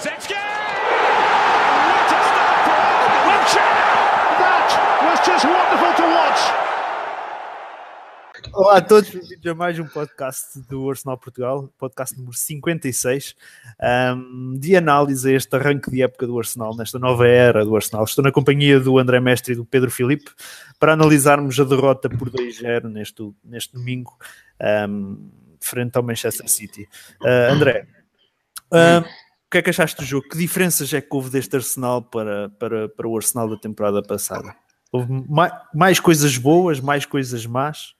What a start for! That was just wonderful to watch. Olá a todos, bem-vindos a mais um podcast do Arsenal Portugal, podcast número 56, um, de análise a este arranque de época do Arsenal, nesta nova era do Arsenal. Estou na companhia do André Mestre e do Pedro Filipe para analisarmos a derrota por 2-0 neste, neste domingo, um, frente ao Manchester City. Uh, André, o que é que achaste do jogo? Que diferenças é que houve deste Arsenal para, para, para o Arsenal da temporada passada? Houve mais, mais coisas boas, mais coisas más?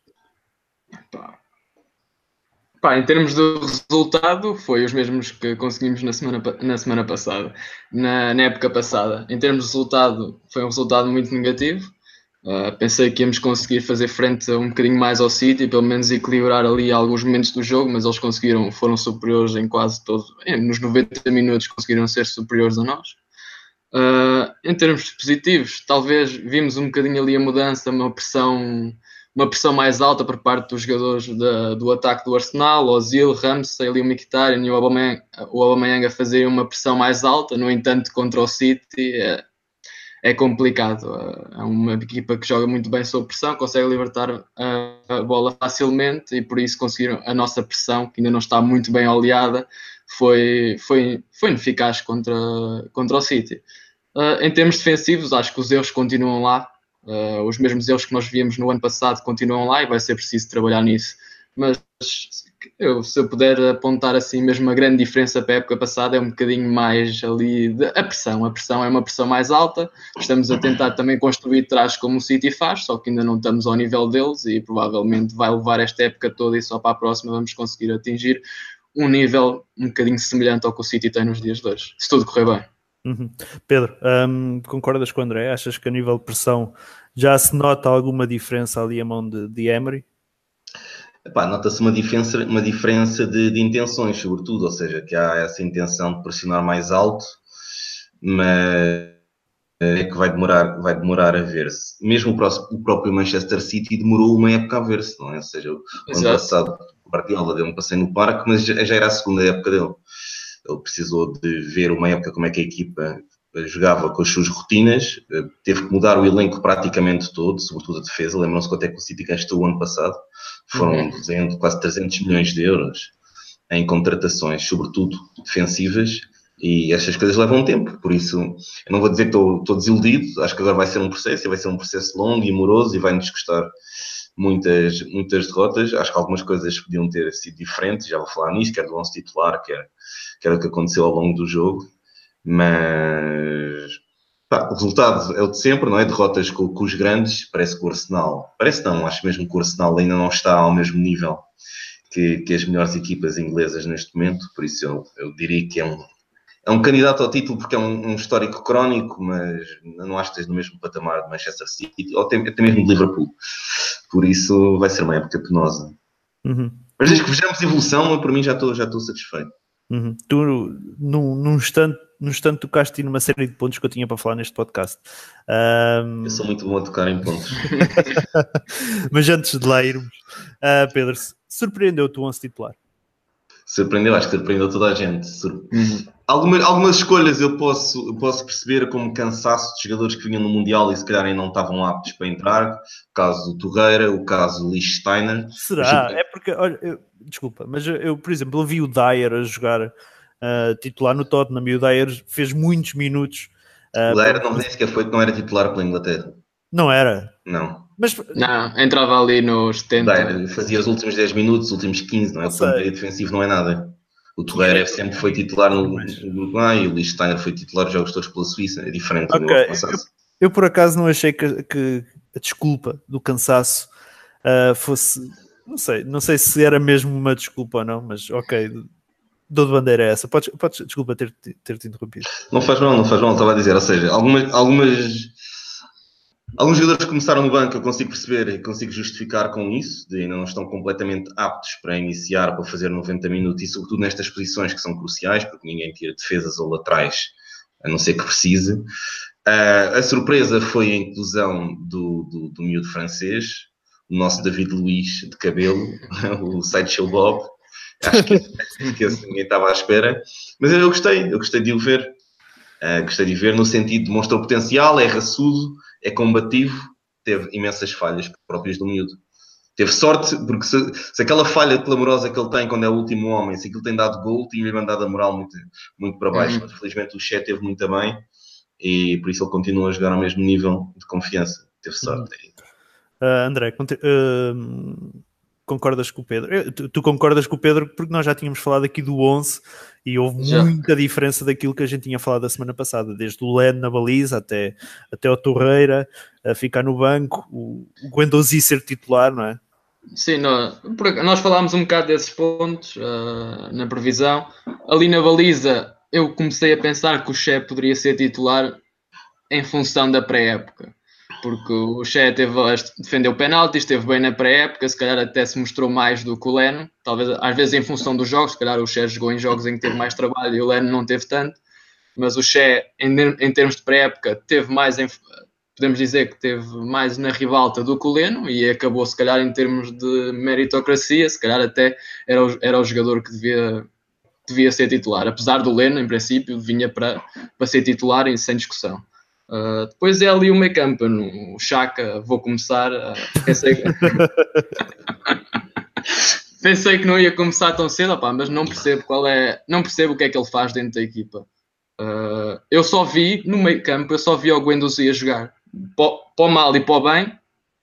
Pá. Pá, em termos de resultado, foi os mesmos que conseguimos na semana, na semana passada, na, na época passada. Em termos de resultado, foi um resultado muito negativo. Uh, pensei que íamos conseguir fazer frente um bocadinho mais ao City, pelo menos equilibrar ali alguns momentos do jogo, mas eles conseguiram, foram superiores em quase todo, nos 90 minutos conseguiram ser superiores a nós. Uh, em termos positivos, talvez vimos um bocadinho ali a mudança, uma pressão uma pressão mais alta por parte dos jogadores do ataque do Arsenal, Ozil, Ramsey, ali o Mkhitaryan e o Aubameyang, o Aubameyang a fazerem uma pressão mais alta, no entanto contra o City é, é complicado, é uma equipa que joga muito bem sob pressão, consegue libertar a, a, bola facilmente e por isso conseguiram a nossa pressão, que ainda não está muito bem oleada, foi, foi, foi ineficaz contra, contra o City. Uh, em termos defensivos, acho que os erros continuam lá, Uh, os mesmos erros que nós víamos no ano passado continuam lá e vai ser preciso trabalhar nisso. Mas eu, se eu puder apontar assim mesmo uma grande diferença para a época passada é um bocadinho mais ali de, a pressão. A pressão é uma pressão mais alta. Estamos a tentar também construir trás como o City faz, só que ainda não estamos ao nível deles e provavelmente vai levar esta época toda e só para a próxima vamos conseguir atingir um nível um bocadinho semelhante ao que o City tem nos dias de hoje, se tudo correr bem. Uhum. Pedro, um, concordas com o André? Achas que a nível de pressão já se nota alguma diferença ali a mão de, de Emery? Nota-se uma diferença, uma diferença de, de, intenções, sobretudo, ou seja, que há essa intenção de pressionar mais alto, mas é que vai demorar, vai demorar a ver-se. Mesmo o, próximo, o, próprio Manchester City demorou uma época a ver-se, não é? Ou seja, o ano passado o Guardiola deu um passeio no parque, mas já, já era a segunda época dele. Ele precisou de ver uma época como é que a equipa jogava com as suas rotinas, eh, teve que mudar o elenco praticamente todo, sobretudo a defesa. Lembram-se quanto é que o City gastou o ano passado? Foram 200, uhum. quase 300 milhões de euros em contratações, sobretudo defensivas, e estas coisas levam tempo. Por isso, eu não vou dizer que estou, estou desiludido, acho que agora vai ser um processo, e vai ser um processo longo e moroso, e vai-nos custar muitas, muitas derrotas. Acho que algumas coisas podiam ter sido diferentes, já vou falar nisso, quer do 11 titular, quer que era o que aconteceu ao longo do jogo, mas pá, o resultado é o de sempre, não é? Derrotas com, com, os grandes, parece que o Arsenal, parece não, acho mesmo que o Arsenal ainda não está ao mesmo nível que, que as melhores equipas inglesas neste momento, por isso eu, eu diria que é um, é um candidato ao título porque é um, um, histórico crónico, mas não acho que esteja no mesmo patamar de Manchester City ou até, até mesmo de Liverpool. Por isso vai ser uma época penosa. Uhum. Mas desde que vejamos evolução, eu, por mim já estou, já estou satisfeito. Uhum. Tu, num, num instante, num instante, tocaste numa série de pontos que eu tinha para falar neste podcast. Um... Eu sou muito bom a tocar em pontos. Mas antes de lá irmos, uh, Pedro, surpreendeu-te o 11 titular? Surpreendeu, acho que surpreendeu toda a gente. Uhum. Algumas, algumas escolhas eu posso, eu posso perceber como cansaço de jogadores que vinham no Mundial e se calhar não estavam aptos para entrar. O caso do Torreira, o caso do Steiner. Será? É porque, olha, eu, desculpa, mas eu, eu, por exemplo, eu vi o Dyer a jogar uh, titular no Tottenham e o Dyer fez muitos minutos. Uh, o Dyer não nem sequer foi que não era titular pela Inglaterra. Não era? Não. Mas... Não, entrava ali nos 70. Dyer fazia os últimos 10 minutos, os últimos 15, não é? O defensivo não é nada. O Torreira sempre foi titular no Uruguai e o Steiner foi titular de jogos todos pela Suíça, é diferente okay. do eu, eu, por acaso não achei que, que a desculpa do cansaço uh, fosse não sei, não sei se era mesmo uma desculpa ou não, mas ok, dou de bandeira essa. Podes, podes desculpa ter, ter te interrompido. Não faz mal, não faz mal, estava a dizer, ou seja, algumas, algumas alguns jogadores começaram no banco eu consigo perceber e consigo justificar com isso, de ainda não estão completamente aptos para iniciar, para fazer 90 minutos e sobretudo nestas posições que são cruciais, porque ninguém tira defesas ou laterais, a não ser que precise. Uh, a surpresa foi a inclusão do, do, do miúdo francês, o nosso David Luiz de cabelo, o Sideshow Bob, Acho que, que esse ninguém estava à espera. Mas eu gostei, eu gostei de o ver. Uh, gostei de ver no sentido de demonstrou potencial, é raçudo, é combativo, teve imensas falhas próprias do miúdo. Teve sorte, porque se, se, aquela falha clamorosa que ele tem quando é o último homem, se aquilo tem dado gol, tinha-lhe mandado a moral muito, muito para baixo. Uhum. Mas felizmente o Che teve muito bem e por isso ele continua a jogar ao mesmo nível de confiança. Teve sorte. Uhum. Uh, André, uh, concordas com o Pedro? Tu, tu, concordas com o Pedro porque nós já tínhamos falado aqui do 11 e houve já. muita diferença daquilo que a gente tinha falado a semana passada, desde o Len na baliza até, até o Torreira a ficar no banco, o, o Guendouzi ser titular, não é? Sim, nós, nós falámos um bocado desses pontos uh, na previsão. Ali na baliza, eu comecei a pensar que o Che poderia ser titular em função da pré-época porque o Che teve, defendeu penalti, esteve bem na pré-época, se calhar até se mostrou mais do que o Leno, talvez às vezes em função dos jogos, se calhar o Che jogou em jogos em que teve mais trabalho e o Leno não teve tanto, mas o Che em, em termos de pré-época teve mais, em, podemos dizer que teve mais na ribalta do que o Leno e acabou se calhar em termos de meritocracia, se calhar até era o, era o jogador que devia, devia ser titular, apesar do Leno em princípio vinha para, para ser titular sem discussão. Uh, depois é ali o meio campo, no Chaka, vou começar. Uh, pensei, que... pensei que não ia começar tão cedo, opa, mas não percebo qual é, não percebo o que é que ele faz dentro da equipa. Uh, eu só vi no meio campo, eu só vi o Guendouzi a jogar para o mal e para o bem,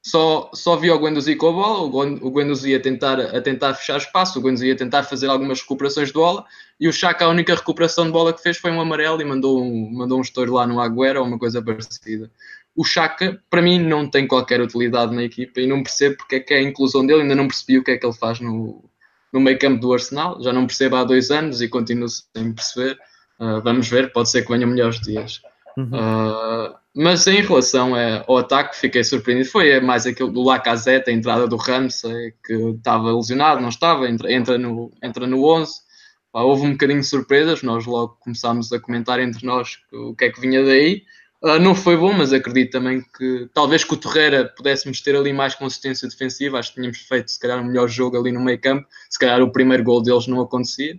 só, só vi o Guendouzi com a bola, o Guendouzi a tentar, a tentar fechar espaço, o Guendouzi a tentar fazer algumas recuperações de bola e o Chaka a única recuperação de bola que fez foi um amarelo e mandou um, mandou um estouro lá no Agüero ou uma coisa parecida. O Chaka, para mim, não tem qualquer utilidade na equipa e não percebo porque é que é a inclusão dele, ainda não percebi o que é que ele faz no, no meio campo do Arsenal, já não percebo há dois anos e continuo sem perceber. Uh, vamos ver, pode ser que venham melhores dias. Uhum. Uh, mas em relação ao ataque, fiquei surpreendido. Foi mais aquilo do Lacazette, a entrada do Ramsey, que estava lesionado, não estava, entra, entra, no, entra no 11. Pá, houve um bocadinho de surpresas, nós logo começámos a comentar entre nós o que é que vinha daí. Uh, não foi bom, mas acredito também que talvez com o Torreira pudéssemos ter ali mais consistência defensiva. Acho que tínhamos feito, se calhar, um melhor jogo ali no meio campo. Se calhar o primeiro gol deles não acontecia.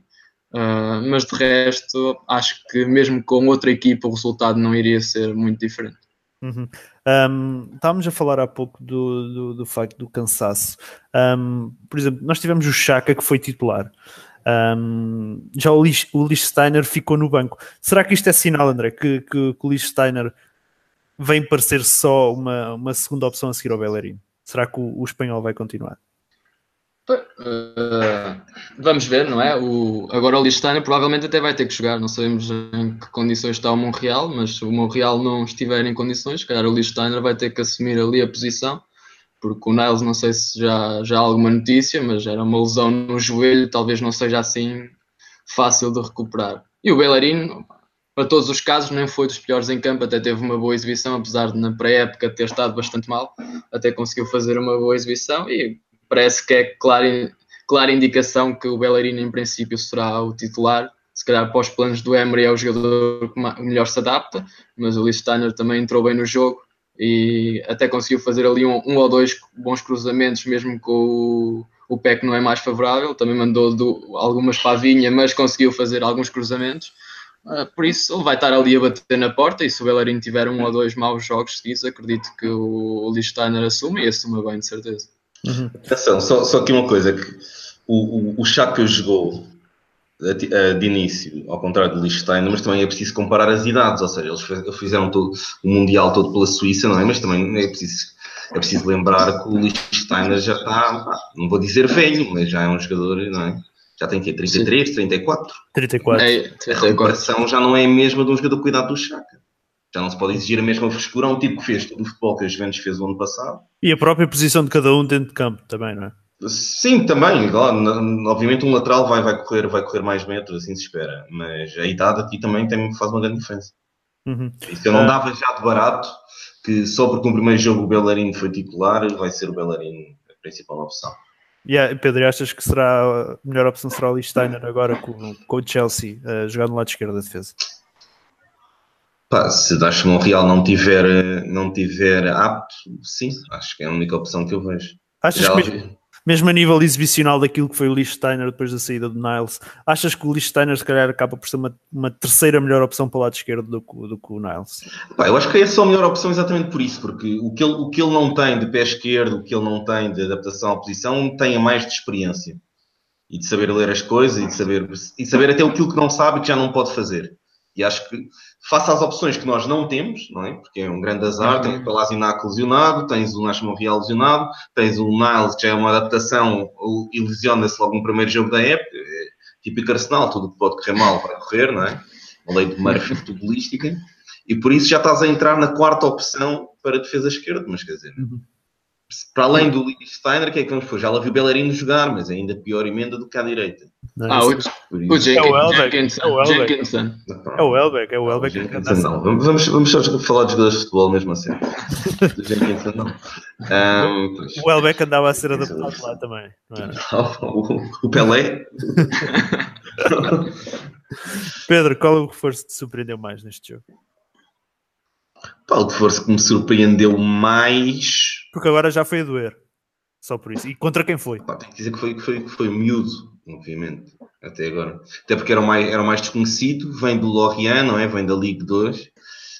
Uh, mas de resto, acho que mesmo com outra equipa o resultado não iria ser muito diferente. Uhum. Um, estávamos a falar há pouco do, do, do facto do cansaço. Um, por exemplo, nós tivemos o Chaka que foi titular. Um, já o, Lich, Steiner ficou no banco. Será que isto é sinal, André, que, que, que o Lich Steiner vem parecer só uma, uma segunda opção a seguir ao Bellerin? Será que o, o espanhol vai continuar? Uh, vamos ver, não é? O, agora o Listana provavelmente até vai ter que jogar. Não sabemos em que condições está o Monreal, mas se o Monreal não estiver em condições, se calhar o Listeiner vai ter que assumir ali a posição. Porque o Niles, não sei se já, já há alguma notícia, mas era uma lesão no joelho, talvez não seja assim fácil de recuperar. E o Bellerin, para todos os casos, nem foi dos piores em campo, até teve uma boa exibição, apesar de na pré-época ter estado bastante mal, até conseguiu fazer uma boa exibição e parece que é clara, clara indicação que o Bellerin em princípio será o titular. Se calhar para os planos do Emery é o jogador que melhor se adapta, mas o Lee Steiner também entrou bem no jogo e até conseguiu fazer ali um, um ou dois bons cruzamentos, mesmo com o, o pé que não é mais favorável. Também mandou do, algumas pavinha, mas conseguiu fazer alguns cruzamentos. Uh, por isso, ele vai estar ali a bater na porta. E se o Bellerin tiver um ou dois maus jogos seguidos, acredito que o, o Steiner assume e assume bem, de certeza. Uhum. Atenção, só, só aqui uma coisa: que o, o, o Chaka jogou de início, ao contrário do Liechtenstein, mas também é preciso comparar as idades, ou seja, eles fizeram todo, o Mundial todo pela Suíça, não é? Mas também é preciso, é preciso lembrar que o Liechtenstein já está, não vou dizer velho, mas já é um jogador, não é? Já tem que 33, Sim. 34. 34. É, 34. A recuperação já não é a mesma de um jogador cuidado do Chaka. Já não se pode exigir a mesma frescura a um tipo que fez todo o futebol que a Juventus fez o ano passado. E a própria posição de cada um dentro de campo também, não é? Sim, também. obviamente um lateral vai, vai, correr, vai correr mais metros, assim se espera. Mas a idade aqui também tem, faz uma grande diferença. Uhum. Isso eu não uh... dava já de barato que só porque no primeiro jogo o Bellerin foi titular, vai ser o Bellerin a principal opção. Yeah, Pedro, achas que será a melhor opção será o Lee Steiner agora com, com o Chelsea uh, jogar no lado esquerdo da defesa? Pá, se Dash Monreal não tiver, não tiver apto, sim, acho que é a única opção que eu vejo. Achas que, mesmo a nível exibicional daquilo que foi o Lichtsteiner depois da saída do Niles, achas que o Lichtsteiner se calhar acaba por ser uma, uma terceira melhor opção para o lado esquerdo do, que- do que o Niles? Pá, eu acho que é só a melhor opção exatamente por isso, porque o que, ele, o que ele não tem de pé esquerdo, o que ele não tem de adaptação à posição, tem a mais de experiência. E de saber ler as coisas e de saber, e saber até aquilo que não sabe que já não pode fazer. E acho que, face às opções que nós não temos, não é? Porque é um grande azar, Uhum. tens o Palasinac lesionado, tens o Nash Monreal lesionado, tens o Niles, que já é uma adaptação, e lesiona-se logo no primeiro jogo da época. É típico Arsenal, tudo que pode correr mal vai correr, não é? Uma lei de Murphy futebolística. E por isso já estás a entrar na quarta opção para a defesa esquerda, mas quer dizer, Uhum. Para além do Steiner, o que é que vamos pôr? Já lá viu o Bellerino jogar, mas é ainda pior emenda do que à direita. Não é? Ah, o, Por o Jenkins, É o Elbeck, é o Elbeck. É o Elbeck, é não. Vamos, vamos, vamos só falar de jogadores de futebol mesmo assim. Do Jenkinson não. Pois. O Elbeck andava a ser adaptado lá também, não era? o, o Pelé. Pedro, qual é o reforço que te surpreendeu mais neste jogo? Pá, o que for que me surpreendeu mais. Porque agora já foi a doer. Só por isso. E contra quem foi? Pá, tenho que dizer que foi, que foi, que foi miúdo, obviamente, até agora. Até porque era o mais, era o mais desconhecido, vem do Lorient, não é? Vem da Ligue 2,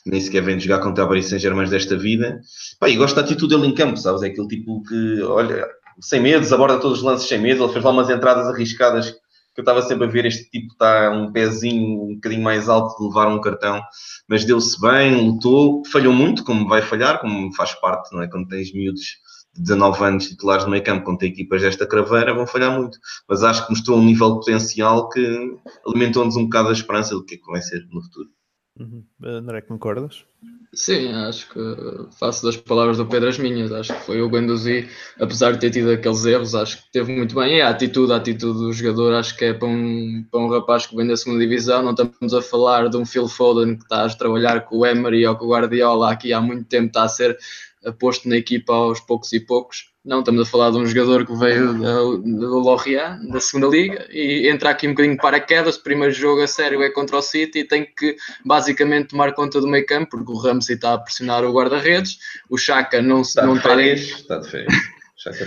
nem sequer vem de jogar contra a Paris Saint-Germain desta vida. Pá, e gosto da atitude dele em campo, sabes? É aquele tipo que, olha, sem medos, aborda todos os lances sem medo. Ele fez lá umas entradas arriscadas eu estava sempre a ver. Este tipo está um pezinho um bocadinho mais alto de levar um cartão, mas deu-se bem, lutou, falhou muito, como vai falhar, como faz parte, não é? Quando tens miúdos de 19 anos titulares no meio campo contra equipas desta craveira, vão falhar muito. Mas acho que mostrou um nível potencial que alimentou-nos um bocado a esperança do que é que vai ser no futuro. Uhum. André, concordas? Sim, acho que faço das palavras do Pedro as minhas. Acho que foi o Guendouzi, apesar de ter tido aqueles erros, acho que teve muito bem. E a atitude, a atitude do jogador, acho que é para um, para um rapaz que vem da segunda divisão. Não estamos a falar de um Phil Foden que está a trabalhar com o Emery ou com o Guardiola aqui há muito tempo, está a ser posto na equipa aos poucos e poucos. Não, estamos a falar de um jogador que veio do, Lorient, da segunda liga, e entra aqui um bocadinho de paraquedas. O primeiro jogo a sério é contra o City e tem que basicamente tomar conta do meio campo, porque o Ramsey está a pressionar o guarda-redes, o Chaka não, Está não de está férias, está de férias.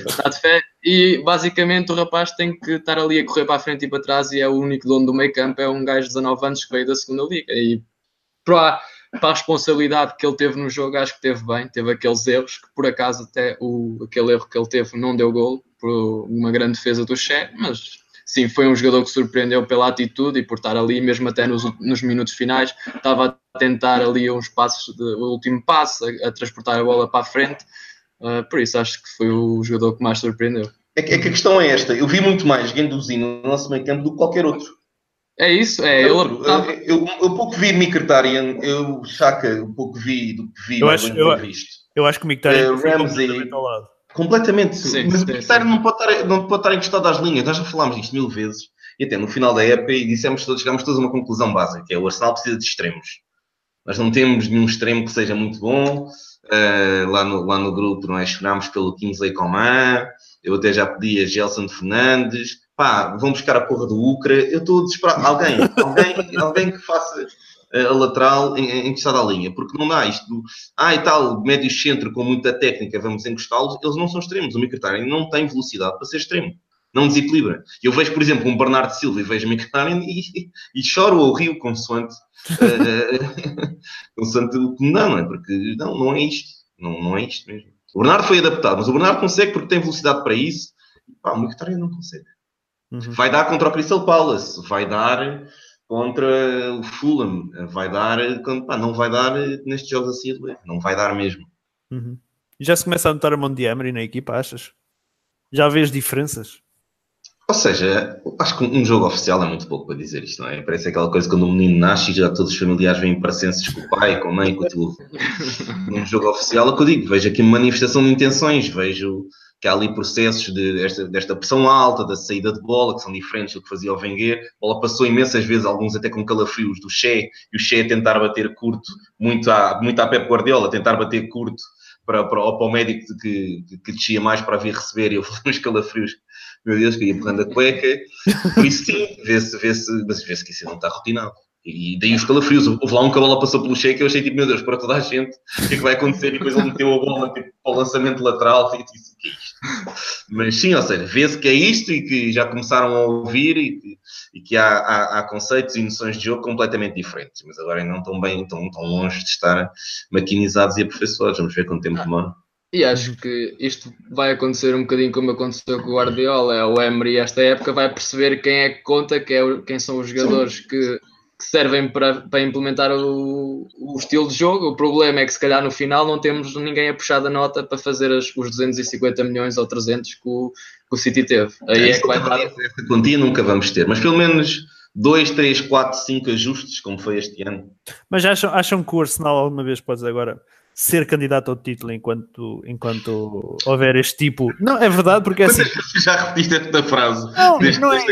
Está de fé e basicamente o rapaz tem que estar ali a correr para a frente e para trás e é o único dono do meio campo, é um gajo de 19 anos que veio da segunda liga e para, para a responsabilidade que ele teve no jogo acho que teve bem, teve aqueles erros que por acaso até o, aquele erro que ele teve não deu gol por uma grande defesa do Che, mas sim, foi um jogador que surpreendeu pela atitude e por estar ali, mesmo até nos, nos minutos finais, estava a tentar ali uns passos, de, o último passo, a, a transportar a bola para a frente, Uh, por isso acho que foi o jogador que mais surpreendeu. É é que a questão é esta. Eu vi muito mais Guendouzi no nosso meio campo do que qualquer outro. É isso, é eu, tava- eu, eu pouco vi Mkhitaryan, eu Chaka, um pouco vi do que vi, Eu acho- eu- vi visto. Eu acho que o Mictarian Eh, foi Ramsey- completamente ao lado. Completamente. Sim, mas sim, o Mkhitaryan não pode, estar, não pode estar encostado às linhas. Nós já falámos disto mil vezes. E até no final da época e dissemos todos, chegámos todos a uma conclusão básica, que é o Arsenal precisa de extremos. Nós não temos nenhum extremo que seja muito bom. Uh, lá, no, lá no grupo não é? chorámos pelo Kingsley Coman. Eu até já pedi a Gelson Fernandes. Pá, vão buscar a porra do Ucra. Eu estou desesperado. Alguém, alguém, alguém que faça uh, a lateral encostada à linha, porque não dá isto. do, Ah, e tal, médio centro com muita técnica, vamos encostá-los. Eles não são extremos. O Mkhitaryan não tem velocidade para ser extremo. Não desequilibra. Eu vejo, por exemplo, um Bernardo Silva e vejo o Mkhitaryan e, e choro ou rio consoante, uh, consoante o que me dá, não é? Porque não, não é isto. Não, não é isto mesmo. O Bernardo foi adaptado, mas o Bernardo consegue porque tem velocidade para isso. Pá, o Mkhitaryan não consegue. Uhum. Vai dar contra o Crystal Palace, vai dar contra o Fulham, vai dar, pá, não vai dar nestes jogos assim. Não vai dar mesmo. Uhum. Já se começa a notar a mão de Emery na equipa, achas? Já vês diferenças? Ou seja, acho que um jogo oficial é muito pouco para dizer isto, não é? Parece aquela coisa quando um menino nasce e já todos os familiares vêm parecenses com o pai, com a mãe, com o tio. Num jogo oficial, é o que eu digo, vejo aqui uma manifestação de intenções, vejo que há ali processos de, desta, pressão alta, da saída de bola, que são diferentes do que fazia o Wenger. A bola passou imensas vezes, alguns até com calafrios do Che, e o Che a tentar bater curto, muito à, muito à Pep Guardiola, a tentar bater curto para, para, ou para o médico que, que, descia mais para vir receber, e eu nos calafrios, meu Deus, que ia empurrando a cueca. Por isso sim, vê-se, vê-se, mas vê-se que isso não está rotinado. E daí os calafrios. Houve lá um que a bola passou pelo cheque eu achei tipo, meu Deus, para toda a gente, o que é que vai acontecer? E depois ele meteu a bola tipo, para o lançamento lateral. E disse, o que é isto? Mas sim, ou seja, vê-se que é isto e que já começaram a ouvir e que, e que há, há, há, conceitos e noções de jogo completamente diferentes. Mas agora ainda não estão bem, estão, estão longe de estar maquinizados e aperfeiçoados. Vamos ver quanto tempo Ah. demora. E acho que isto vai acontecer um bocadinho como aconteceu com o Guardiola. É o Emery, esta época, vai perceber quem é que conta, quem, é quem são os jogadores que, que servem para, para implementar o, o estilo de jogo. O problema é que, se calhar, no final não temos ninguém a puxar da nota para fazer as- os 250 milhões ou 300 que o, que o City teve. Aí é que vai estar. Essa quantia nunca vamos ter, mas pelo menos 2, 3, 4, 5 ajustes, como foi este ano. Mas acham, acham que o Arsenal alguma vez pode agora ser candidato ao título enquanto, enquanto houver este tipo? Não, é verdade, porque é assim. Vezes já repetiste esta frase? Não, Desde não é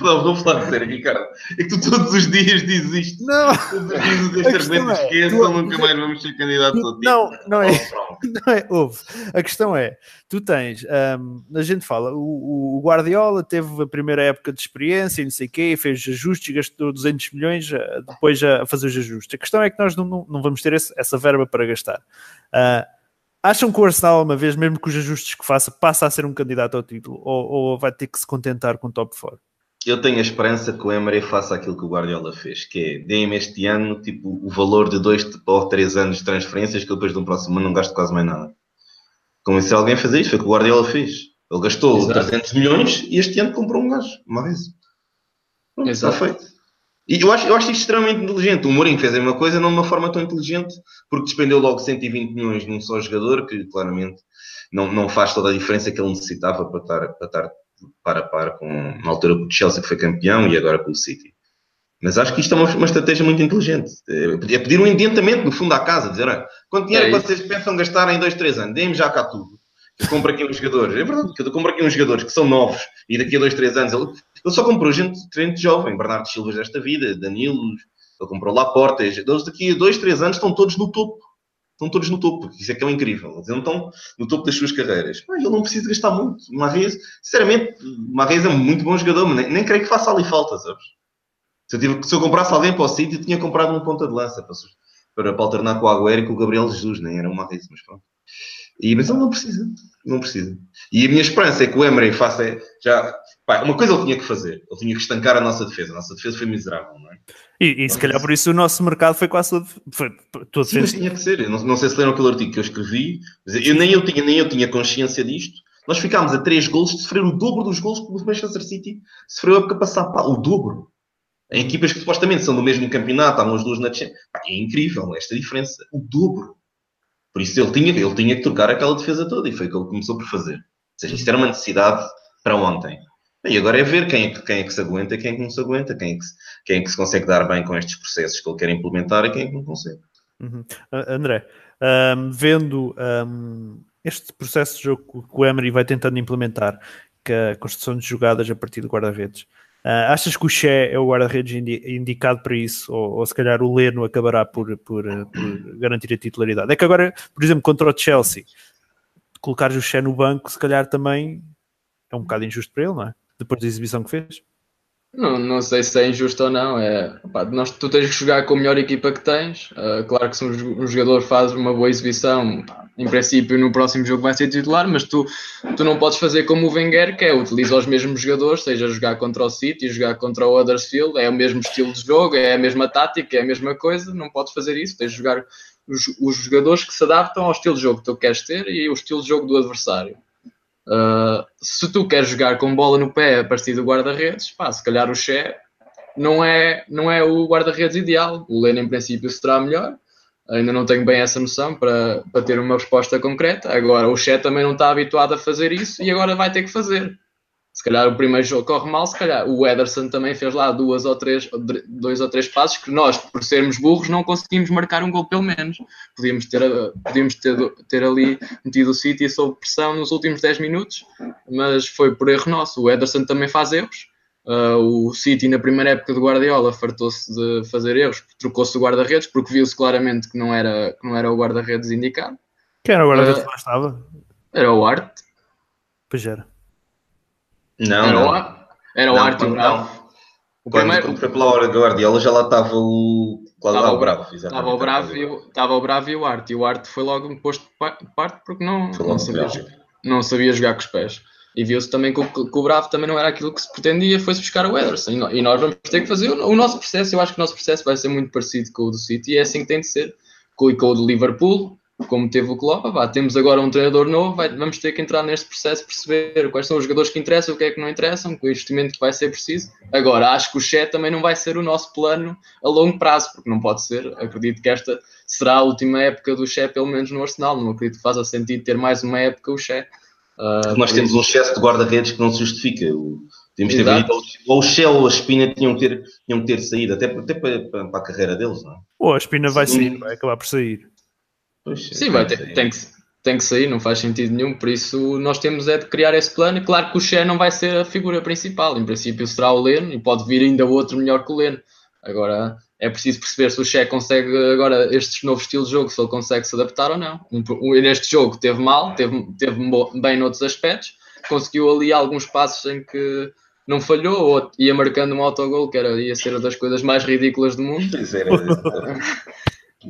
Vou falar de sério, Ricardo. É que tu todos os dias dizes isto. Não, Todos os dias questão argumento é, esqueçam, tu- nunca mais vamos ser candidatos ao título. não, não é. Oh. Não é, houve. A questão é, tu tens, hum, a gente fala, o, o Guardiola teve a primeira época de experiência e não sei o quê, fez ajustes e gastou 200 milhões eh, depois a, a fazer os ajustes. A questão é que nós não, não, não vamos ter esse- essa verba para gastar. Ah, acham que o Arsenal, uma vez, mesmo com os ajustes que faça, passa a ser um candidato ao título ou, ou vai ter que se contentar com o top 4? Eu tenho a esperança que o Emery faça aquilo que o Guardiola fez, que é, deem-me este ano tipo, o valor de 2 ou 3 anos de transferências que eu depois no próximo ano não gasto quase mais nada. Convencer alguém a fazer isso, foi o que o Guardiola fez. Ele gastou Exato. 300 milhões e este ano comprou um gajo, uma vez. Pronto, Está feito. E eu acho, eu acho isto extremamente inteligente. O Mourinho fez a mesma coisa, não de uma forma tão inteligente, porque despendeu logo 120 milhões num só jogador, que claramente não, não faz toda a diferença que ele necessitava para estar, para estar para a par com, na altura com o Chelsea que foi campeão e agora com o City. Mas acho que isto é uma, uma estratégia muito inteligente. É pedir um adiantamento, no fundo, à casa, dizer, olha, quanto dinheiro É que vocês pensam gastar em 2, 3 anos? Deem-me já cá tudo. Eu compro aqui uns jogadores. É verdade, que eu compro aqui uns jogadores que são novos e daqui a 2, 3 anos. Ele, ele só comprou gente, gente jovem, Bernardo Silvas desta vida, Danilo, ele comprou Laporta. Eles daqui a 2, 3 anos estão todos no topo. Estão todos no topo. Isso é que é o incrível. Eles estão no topo das suas carreiras. Pá, ele não precisa gastar muito. Marrez, sinceramente, Marrez é um muito bom jogador, mas nem, nem creio que faça ali falta, sabes? Se eu, tive- se eu comprasse alguém para o City, eu tinha comprado um ponta de lança para, para, para alternar com o Agüero e com o Gabriel Jesus, nem era uma Marrez, mas pronto. E, mas ele não precisa. Não precisa. E a minha esperança é que o Emery faça já. Pá, uma coisa ele tinha que fazer. Ele tinha que estancar a nossa defesa. A nossa defesa foi miserável, não é? E, e se calhar por isso o nosso mercado foi quase todo, foi todo Sim, mas tinha que ser. Não, não sei se leram aquele artigo que eu escrevi, mas eu, nem, eu tinha, nem eu tinha consciência disto. Nós ficámos a 3 golos de sofrer o dobro dos golos que o Manchester City sofreu a época passada. Pá, o dobro. Em equipas que supostamente são do mesmo campeonato, estavam as duas na Champions. É incrível esta diferença. O dobro. Por isso ele tinha, ele tinha que trocar aquela defesa toda e foi o que ele começou por fazer. Ou seja, isto era uma necessidade para ontem. E agora é ver quem é, que, quem é que se aguenta e quem é que não se aguenta, quem é que se, quem é que se consegue dar bem com estes processos que ele quer implementar e quem é que não consegue. Uhum. Uh, André, um, vendo um, este processo de jogo que o Emery vai tentando implementar, que a construção de jogadas a partir do guarda-redes, uh, achas que o Che é o guarda-redes indi indicado para isso? Ou, ou se calhar o Leno acabará por, por, uh, por garantir a titularidade? É que agora, por exemplo, contra o Chelsea, colocares o Che no banco, se calhar também é um bocado injusto para ele, não é? Depois da exibição que fez. Não, não sei se é injusto ou não. É, nós, tu tens que jogar com a melhor equipa que tens. Uh, claro que se um, jo- jogador faz uma boa exibição, em princípio no próximo jogo vai ser titular, mas tu, tu não podes fazer como o Wenger, que é utilizar os mesmos jogadores, seja jogar contra o City, jogar contra o Huddersfield, é o mesmo estilo de jogo, é a mesma tática, é a mesma coisa. Não podes fazer isso. Tens de jogar os, os jogadores que se adaptam ao estilo de jogo que tu queres ter e o estilo de jogo do adversário. Uh, se tu queres jogar com bola no pé a partir do guarda-redes, pá, se calhar o Che não é, não é o guarda-redes ideal. O Leno, em princípio, será melhor. Ainda não tenho bem essa noção para, para ter uma resposta concreta. Agora, o Che também não está habituado a fazer isso e agora vai ter que fazer. Se calhar o primeiro jogo corre mal, se calhar o Ederson também fez lá duas ou três, dois ou três passos que nós, por sermos burros, não conseguimos marcar um gol pelo menos. Podíamos ter, podíamos ter, ter ali metido o City sob pressão nos últimos 10 minutos, mas foi por erro nosso. O Ederson também faz erros. Uh, o City na primeira época do Guardiola fartou-se de fazer erros, trocou-se o guarda-redes porque viu-se claramente que não era, que não era o guarda-redes indicado. Quem era o guarda-redes que lá estava? Era o Art. Pois era. Não, Era não. o. Era o Não, Art e o não. Bravo. O Quando, primeiro, quando foi pela hora do Guardiola já lá estava o. Lá Estava lá o- o Bravo. Estava o Bravo, e o, estava o Bravo e o Arte. E o Arte foi logo posto de pa- parte porque não, não, sabia, Bravo. jogar- não sabia jogar com os pés. E viu-se também que o, que o Bravo também não era aquilo que se pretendia, foi-se buscar o Ederson. E, nós vamos ter que fazer o, o nosso processo. Eu acho que o nosso processo vai ser muito parecido com o do City e é assim que tem de ser. Com, com o do Liverpool, como teve o Klopp, vá, temos agora um treinador novo, vai- vamos ter que entrar neste processo, perceber quais são os jogadores que interessam, o que é que não interessam, com o investimento que vai ser preciso. Agora, acho que o Che também não vai ser o nosso plano a longo prazo, porque não pode ser. Acredito que esta será a última época do Che, pelo menos no Arsenal. Não acredito que faça sentido ter mais uma época o Che. Ah, Porque nós temos isso- um excesso de guarda-redes que não se justifica. O, temos de ter ou o Shell ou a Espina tinham que ter, tinham que ter saído, até, até para, para, para a carreira deles, não é? Ou a Espina vai Sim. sair, vai acabar por sair. Sim, vai ter, tem, que, tem que sair, não faz sentido nenhum. Por isso, nós temos é de criar esse plano. Claro que o Che não vai ser a figura principal. Em princípio, será o Leno e pode vir ainda outro melhor que o Leno. Agora, é preciso perceber se o Che consegue, agora, este novo estilo de jogo, se ele consegue se adaptar ou não. Neste jogo teve mal, teve, teve bem noutros aspectos, conseguiu ali alguns passos em que não falhou, ou ia marcando um autogol, que era, ia ser uma das coisas mais ridículas do mundo.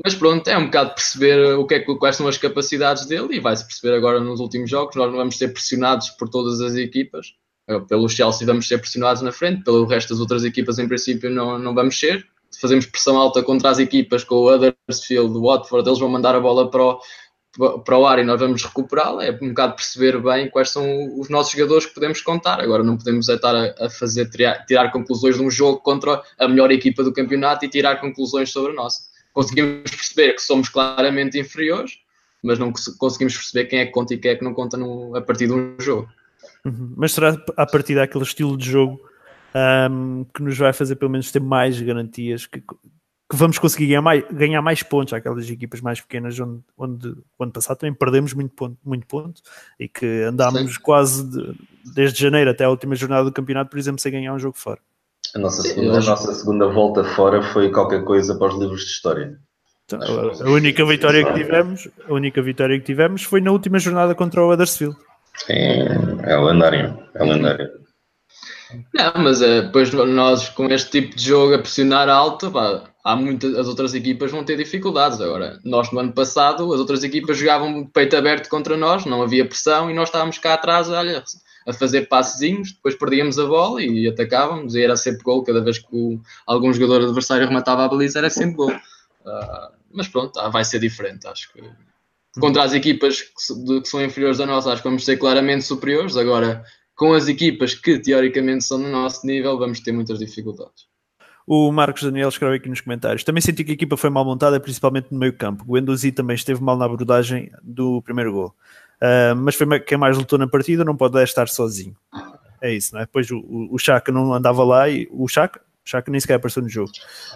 Mas pronto, é um bocado perceber o que é, quais são as capacidades dele e vai-se perceber agora nos últimos jogos. Nós não vamos ser pressionados por todas as equipas. Eh, Pelo Chelsea vamos ser pressionados na frente, pelo resto das outras equipas em princípio não, não vamos ser. Se fazemos pressão alta contra as equipas com o Huddersfield, o Watford, eles vão mandar a bola para o, para o ar e nós vamos recuperá-la. É um bocado perceber bem quais são os nossos jogadores que podemos contar. Agora não podemos estar a, a fazer tirar, tirar conclusões de um jogo contra a melhor equipa do campeonato e tirar conclusões sobre a nossa conseguimos perceber que somos claramente inferiores, mas não cons- conseguimos perceber quem é que conta e quem é que não conta no- a partir de um jogo. Uhum. Mas será a partir daquele estilo de jogo ahm, que nos vai fazer pelo menos ter mais garantias que, que vamos conseguir ganhar mais, ganhar mais pontos àquelas equipas mais pequenas onde, onde o ano passado também perdemos muito ponto, muito ponto e que andámos quase de- desde janeiro até a última jornada do campeonato, por exemplo, sem ganhar um jogo fora. A nossa, segunda, a nossa segunda volta fora foi qualquer coisa para os livros de história. Então, a, única vitória que tivemos, a única vitória que tivemos foi na última jornada contra o Huddersfield. É, é lendário. É lendário. Não, mas é, depois nós com este tipo de jogo a pressionar alto, pá, há muitas, as outras equipas vão ter dificuldades. Agora, nós no ano passado, as outras equipas jogavam peito aberto contra nós, não havia pressão e nós estávamos cá atrás, olha, a fazer passezinhos, depois perdíamos a bola e atacávamos e era sempre gol, cada vez que o, algum jogador adversário rematava a baliza era sempre gol. Ah, mas pronto, ah, vai ser diferente, acho que contra as equipas que, são inferiores a nós, acho que vamos ser claramente superiores. Agora, com as equipas que teoricamente são no nosso nível, vamos ter muitas dificuldades. O Marcos Daniel escreve aqui nos comentários. Também senti que a equipa foi mal montada, principalmente no meio campo. O Endozi também esteve mal na abordagem do primeiro gol. Ah, mas foi quem mais lutou na partida, não pode estar sozinho. É isso, não é? Depois o, o, o Chaka não andava lá e o Chaka, o Chaka nem sequer apareceu no jogo.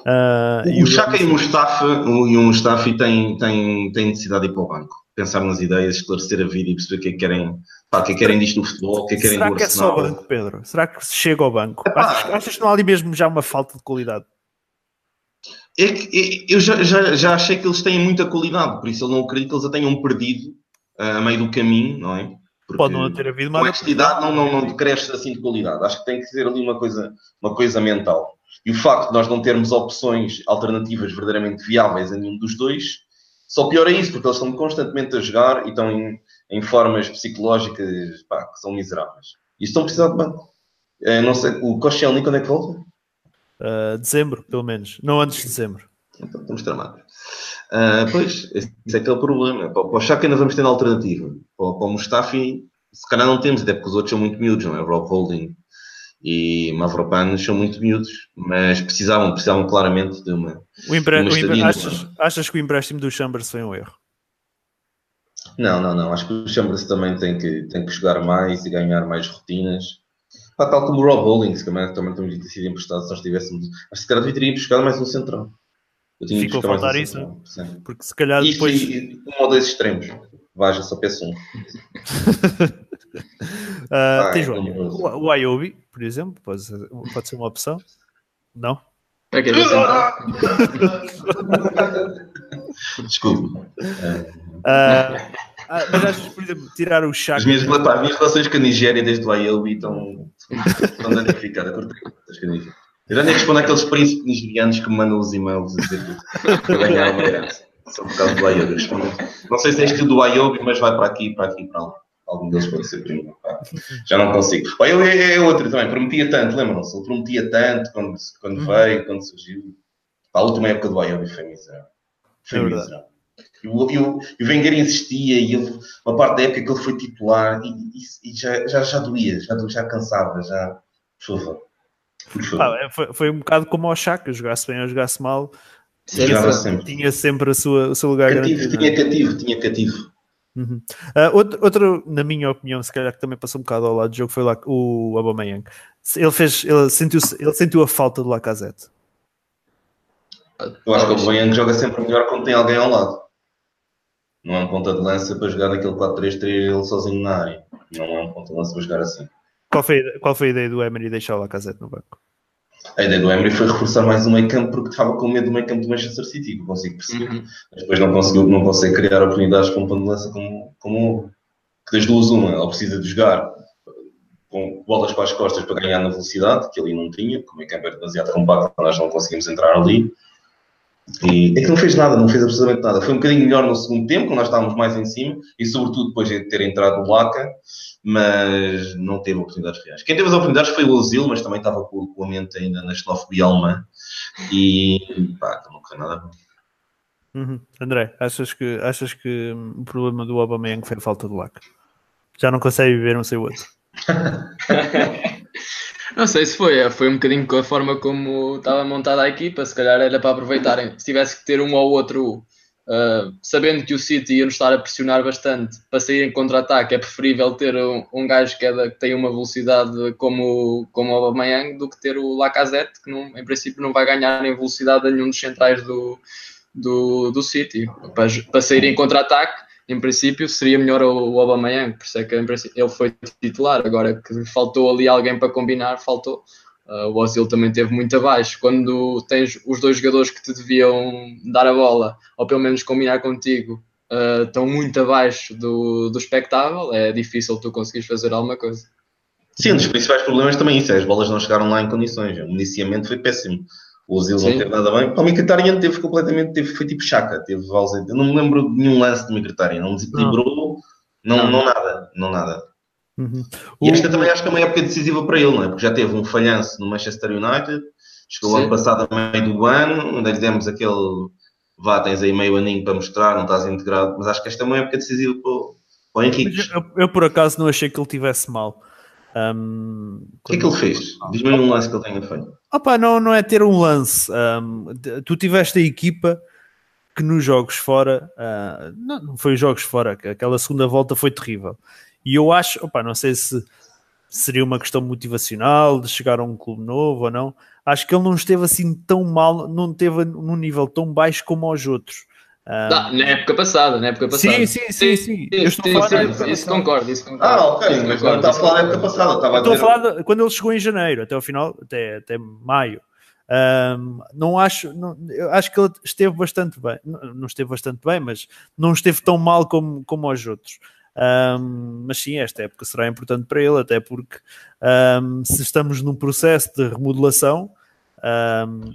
Ah, O Chaka e o Mustafa, o- e o Mustafi têm, têm, têm necessidade de ir para o banco. Pensar nas ideias, esclarecer a vida e perceber o que é que querem, pá, o que é que querem disto do futebol, o que é que querem Será que é só banco, Pedro? Será que se chega ao banco? Achas, achas que não há ali mesmo já uma falta de qualidade? É que é- eu já, já, já achei que eles têm muita qualidade, por isso eu não acredito que eles a tenham perdido a meio do caminho, não é? Porque Pode não ter havido uma com esta idade não, não, não cresce assim de qualidade. Acho que tem que ser ali uma coisa, uma coisa mental. E o facto de nós não termos opções alternativas verdadeiramente viáveis a nenhum dos dois, só piora isso, porque eles estão constantemente a jogar e estão em, em formas psicológicas pá, que são miseráveis. E estão a precisar de banco. Eh, não sei, o Koscielny quando é que volta? Ah, dezembro, pelo menos. Não antes de dezembro. Então estamos tramados. Ah, pois, esse é que é o problema. Para, para o Chaka ainda vamos ter alternativa. Para, para o Mustafi, se calhar não temos, até porque os outros são muito miúdos, não é? Rob Holding e Mavropanos são muito miúdos, mas precisavam, precisavam claramente de uma. O empre- Uma o empre- achas, achas que o empréstimo do Chambers foi um erro? Não, não, não. Acho que o Chambers também tem que, tem que jogar mais e ganhar mais rotinas. Pá, tal como o Rob Holding, que também, também também ter sido emprestado se nós tivéssemos. Acho que se calhar teríamos buscar mais um central. Ficou a faltar isso, central, sim. Porque se calhar Isso depois. e um ou dois extremos. Vaja, só peço um. Ah, Vai, tens o, o, o Iobi, por exemplo, pode ser, pode ser uma opção. Não? Central? Desculpe. Ah, ah, mas achas, por exemplo, tirar o Chaka. As minhas, pá, minhas relações com a Nigéria desde o ILB estão, estão danificadas. Eu já nem respondo àqueles príncipes nigerianos que me mandam os e-mails a dizer ganhar uma herança. Só por causa do Ayobi. Não sei se é estilo do Ayobi, mas vai para aqui, para aqui, para lá. Algum deles pode ser primo. Pá. Já não consigo. Olha, ele é, é outro também. Prometia tanto, lembram-se? Ele prometia tanto quando, quando veio, quando surgiu. Pá, a última época do Ayobi foi miserável. Foi É miserável. E o, o, Wenger insistia e ele, uma parte da época que ele foi titular e, e- e já, já, já doía, já, já cansava, já. Por favor. Pá, é, foi, foi um bocado como ao Chaka, jogasse bem ou jogasse mal, sim. sempre. tinha sempre a sua, o seu lugar Cativo, garantido. tinha cativo, tinha cativo. Uhum. Ah, outro, outro, na minha opinião, se calhar que também passou um bocado ao lado do jogo, foi lá o Aubameyang. Ele fez, ele sentiu, ele sentiu a falta do Lacazette. Eu acho que o Boiang joga sempre melhor quando tem alguém ao lado. Não é um ponta de lança para jogar naquele 4-3-3 ele sozinho na área. Não é um ponta de lança para jogar assim. Qual foi, qual foi a ideia do Emery deixar o Lacazette no banco? A ideia do Emery foi reforçar mais o meio campo porque estava com medo do meio campo do Manchester City, que consigo perceber. Uhum. Mas depois não conseguiu, não consegue criar oportunidades para um ponta de lança como, como que das duas uma, ou precisa de jogar com bolas para as costas para ganhar na velocidade, que ali não tinha, como é que era demasiado compacto, nós não conseguimos entrar ali. E é que não fez nada, não fez absolutamente nada. Foi um bocadinho melhor no segundo tempo, quando nós estávamos mais em cima, e sobretudo depois de ter entrado o Laca, mas não teve oportunidades reais. Quem teve as oportunidades foi o Ozil, mas também estava com, com a mente ainda na xenofobia alemã, e pá, não correu nada bem. Uhum. André, achas que, achas que o problema do Aubameyang foi a falta do Lac? Já não consegue viver um sem o outro. Não sei se foi, é, foi um bocadinho com a forma como estava montada a equipa, se calhar era para aproveitarem, se tivesse que ter um ou outro, ah, sabendo que o City ia nos estar a pressionar bastante para sair em contra-ataque, é preferível ter um, um gajo que, é da- que tem uma velocidade como, como o Aubameyang do que ter o Lacazette, que não, em princípio não vai ganhar em velocidade a nenhum dos centrais do, do, do City. Para, para sair em contra-ataque, em princípio seria melhor o, o Aubameyang, por isso é que ele foi titular, agora que faltou ali alguém para combinar, faltou. Uh, o Ozil também teve muito abaixo. Quando tens os dois jogadores que te deviam dar a bola, ou pelo menos combinar contigo, uh, estão muito abaixo do, do espectável, é difícil tu conseguires fazer alguma coisa. Sim, um dos principais problemas também é isso, é, as bolas não chegaram lá em condições. O iniciamento foi péssimo. O Ozil não teve nada bem. O Mkhitaryan teve completamente, teve, foi tipo chaca, teve ausente. Eu não me lembro de nenhum lance de Mkhitaryan, não desequilibrou, não, Não. não nada, não nada. Uhum. E O- esta também acho que é uma época decisiva para ele, não é? Porque já teve um falhanço no Manchester United, chegou Sim. ano passado a meio do ano, onde lhe demos aquele vá, tens aí meio aninho para mostrar, não estás integrado, mas acho que esta é uma época decisiva para o, para o Henrique. Eu, eu, por acaso não achei que ele tivesse mal. Um, O que é que ele fez? Diz-me um lance que ele tenha feito. Opa, não, não é ter um lance. um, tu tiveste a equipa que nos jogos fora, ah, não, não foi os jogos fora, que aquela segunda volta foi terrível. E eu acho, opa, não sei se seria uma questão motivacional de chegar a um clube novo ou não. Acho que ele não esteve assim tão mal, não esteve num nível tão baixo como aos outros. Ah, Dá, na época passada, na época passada. Sim, sim, sim, sim. Eu estou a sim, falar sim, isso concordo, isso concordo. Ah, ok, Isso mas concordo, não está a falar da época passada, estava a Estou a falar de- quando ele chegou em janeiro, até ao final, até, até maio. Ahm, não acho, não, eu acho que ele esteve bastante bem, não, não esteve bastante bem, mas não esteve tão mal como, como aos outros. Ahm, mas sim, esta época será importante para ele, até porque ahm, se estamos num processo de remodelação, ahm,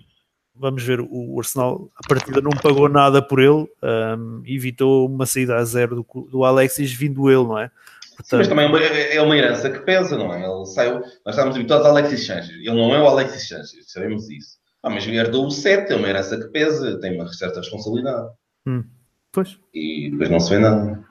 vamos ver, o Arsenal a partida não pagou nada por ele, ahm, evitou uma saída a zero do, do Alexis vindo ele, não é? Sim, mas também é uma, é uma herança que pesa, não é? Ele saiu, nós estávamos habituados a Alexis Sanchez. Ele não é o Alexis Sanchez, sabemos isso. Ah, mas herdou o 7, é uma herança que pesa, tem uma certa responsabilidade. Pois. E depois não se vê nada.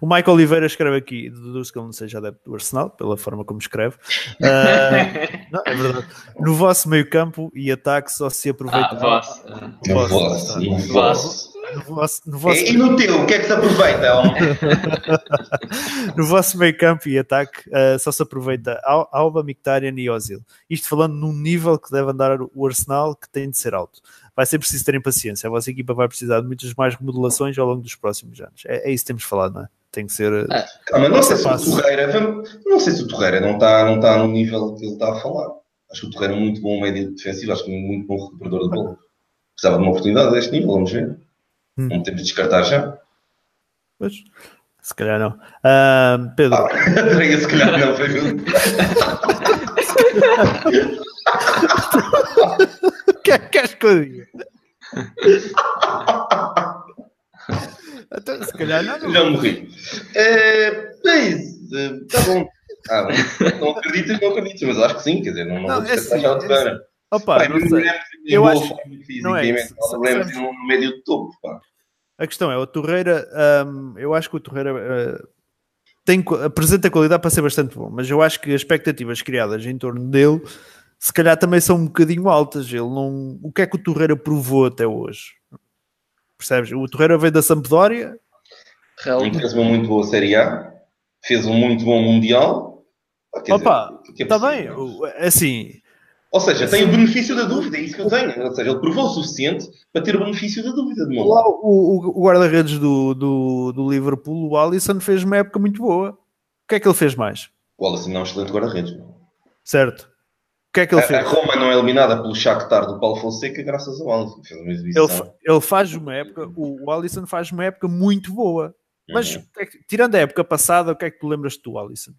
O Michael Oliveira escreve aqui, deduz que ele não seja adepto do Arsenal, pela forma como escreve. Ah, não, é verdade. No vosso meio campo e ataque só se aproveita. Ah, vosso. ah, No vosso, No vosso, no vosso. No vosso, no vosso, E, e no teu, o que é que se aproveita? no vosso meio campo e ataque ah, só se aproveita Al- Alba, Mkhitaryan e Ozil. Isto falando num nível que deve andar o Arsenal, que tem de ser alto. Vai ser preciso terem paciência. A vossa equipa vai precisar de muitas mais remodelações ao longo dos próximos anos. É, é isso que temos falado, não é? Tem que ser. É. Ah, mas não sei se o. Torreira, não sei se o Torreira não está, não está no nível que ele está a falar. Acho que o Torreira é muito bom médio defensivo, acho que é muito bom recuperador de bola. Precisava de uma oportunidade deste nível, vamos ver. Hum. Não temos de descartar já. Pois, se calhar não. Ah, Pedro, Adorei, se calhar não foi Quer, queres que eu diga? Então, se calhar não. Já morri. É, é isso. Está bom. Ah, não, não acreditas, não acreditas, mas acho que sim, quer dizer, não, não, Não, vou é assim, já é o Torreira. assim. Opa, Pá, não sei. é Eu boa acho- física não é isso. mental, problema Sabes- no médio de topo, pá. A questão é, o Torreira, hum, eu acho que o Torreira uh, tem, apresenta qualidade para ser bastante bom, mas eu acho que as expectativas criadas em torno dele, se calhar também são um bocadinho altas. Ele não, o que é que o Torreira provou até hoje? Percebes? O Torreira veio da Sampdoria, Real. Fez uma muito boa Série A, fez um muito bom Mundial. Quer Opa, que é está possível? bem, o- assim, Ou seja, tem o benefício da dúvida, é isso que eu tenho. Ou seja, ele provou o suficiente para ter o benefício da dúvida de lá o, o- o guarda-redes do, do, do Liverpool, o Alisson, fez uma época muito boa. O que é que ele fez mais? O Alisson não é um excelente guarda-redes. Certo? Que é que ele A, a fez? Roma não é eliminada pelo Shakhtar do Paulo Fonseca graças ao Alisson. Fez uma. Ele, ele faz uma época, o, o Alisson faz uma época muito boa. Mas Uhum. é que- tirando a época passada, o que é que tu lembras do Alisson?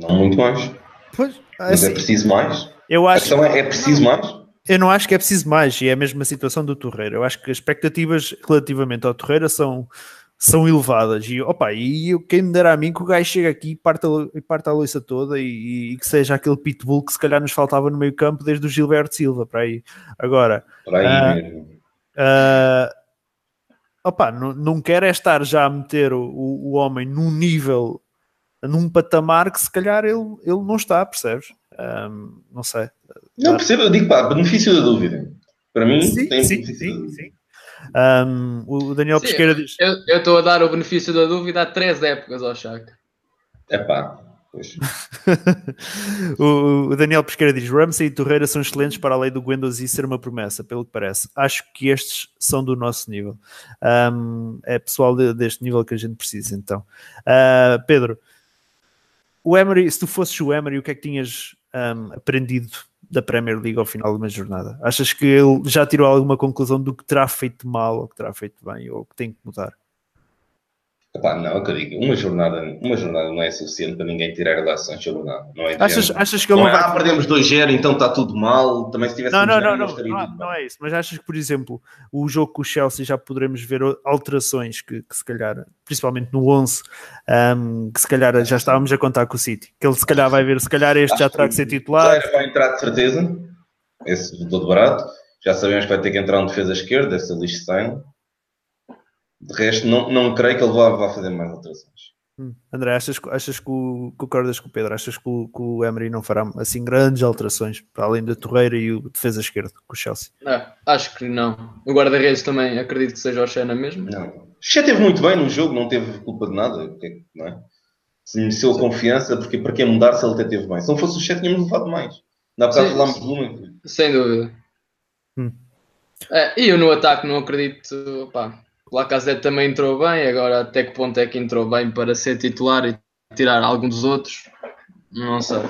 Não muito mais. Pois, Mas é assim, preciso mais. eu A acho, questão é, é preciso mais? eu não acho que é preciso mais, e é a mesma situação do Torreira. Eu acho que as expectativas relativamente ao Torreira são, são elevadas. E, opa, e eu- quem me dera a mim que o gajo chega aqui e parte a, e parte a loiça toda e, e que seja aquele pitbull que se calhar nos faltava no meio campo desde o Gilberto Silva para aí. Agora, Para aí mesmo. Ah, opa, não, não quero é estar já a meter o, o, o homem num nível, num patamar que se calhar ele, ele não está, percebes? Não sei. Não percebo, eu digo, pá, benefício da dúvida. Para mim, tem sim, benefício sim, sim. Ahm, o Daniel Sim, Pesqueira diz: Eu estou a dar o benefício da dúvida há três épocas ao Chaco. É pá, o, o Daniel Pesqueira diz: Ramsey e Torreira são excelentes para além do Guendouzi ser uma promessa, pelo que parece. Acho que estes são do nosso nível. Ahm, é pessoal de- deste nível que a gente precisa, então. Ah, Pedro, o Emery, se tu fosses o Emery, o que é que tinhas ahm, aprendido da Premier League ao final de uma jornada? Achas que ele já tirou alguma conclusão do que terá feito mal, ou que terá feito bem, ou que tem que mudar? Epá, não, é o que eu digo, uma jornada, uma jornada não é suficiente para ninguém tirar relações sobre nada. Não é Achas, achas que ele não é, vai ah, perdemos 2-0, então está tudo mal. Também se tivesse Não, não, não, zero, não, não, não é isso. Mas achas que, por exemplo, o jogo com o Chelsea já poderemos ver alterações que, que se calhar, principalmente no 11, ahm, que se calhar já estávamos a contar com o City, que ele se calhar vai ver, se calhar este já Acho terá que ser que titular. Zaire vai entrar de certeza. Esse todo barato. Já sabemos que vai ter que entrar um defesa esquerda, esse Lichtenstein. De resto, não, não creio que ele vá, vá fazer mais alterações. Hum. André, achas, que- achas que o, concordas com o Pedro? Achas que o, que o Emery não fará assim grandes alterações para além da Torreira e o defesa esquerdo com o Chelsea? Ah, acho que não. O guarda-redes também acredito que seja o Xena mesmo. Não. Já teve muito bem no jogo, não teve culpa de nada. porque, Não é? Se mereceu a confiança, porque para que mudar se ele até teve bem? Se não fosse o Chet, tínhamos levado mais. Dá para Sim, falarmos de. Sem dúvida. Hum. É, e eu no ataque não acredito. Pá, o Lacazette também entrou bem. Agora, até que ponto é que entrou bem para ser titular e tirar algum dos outros? Não sei.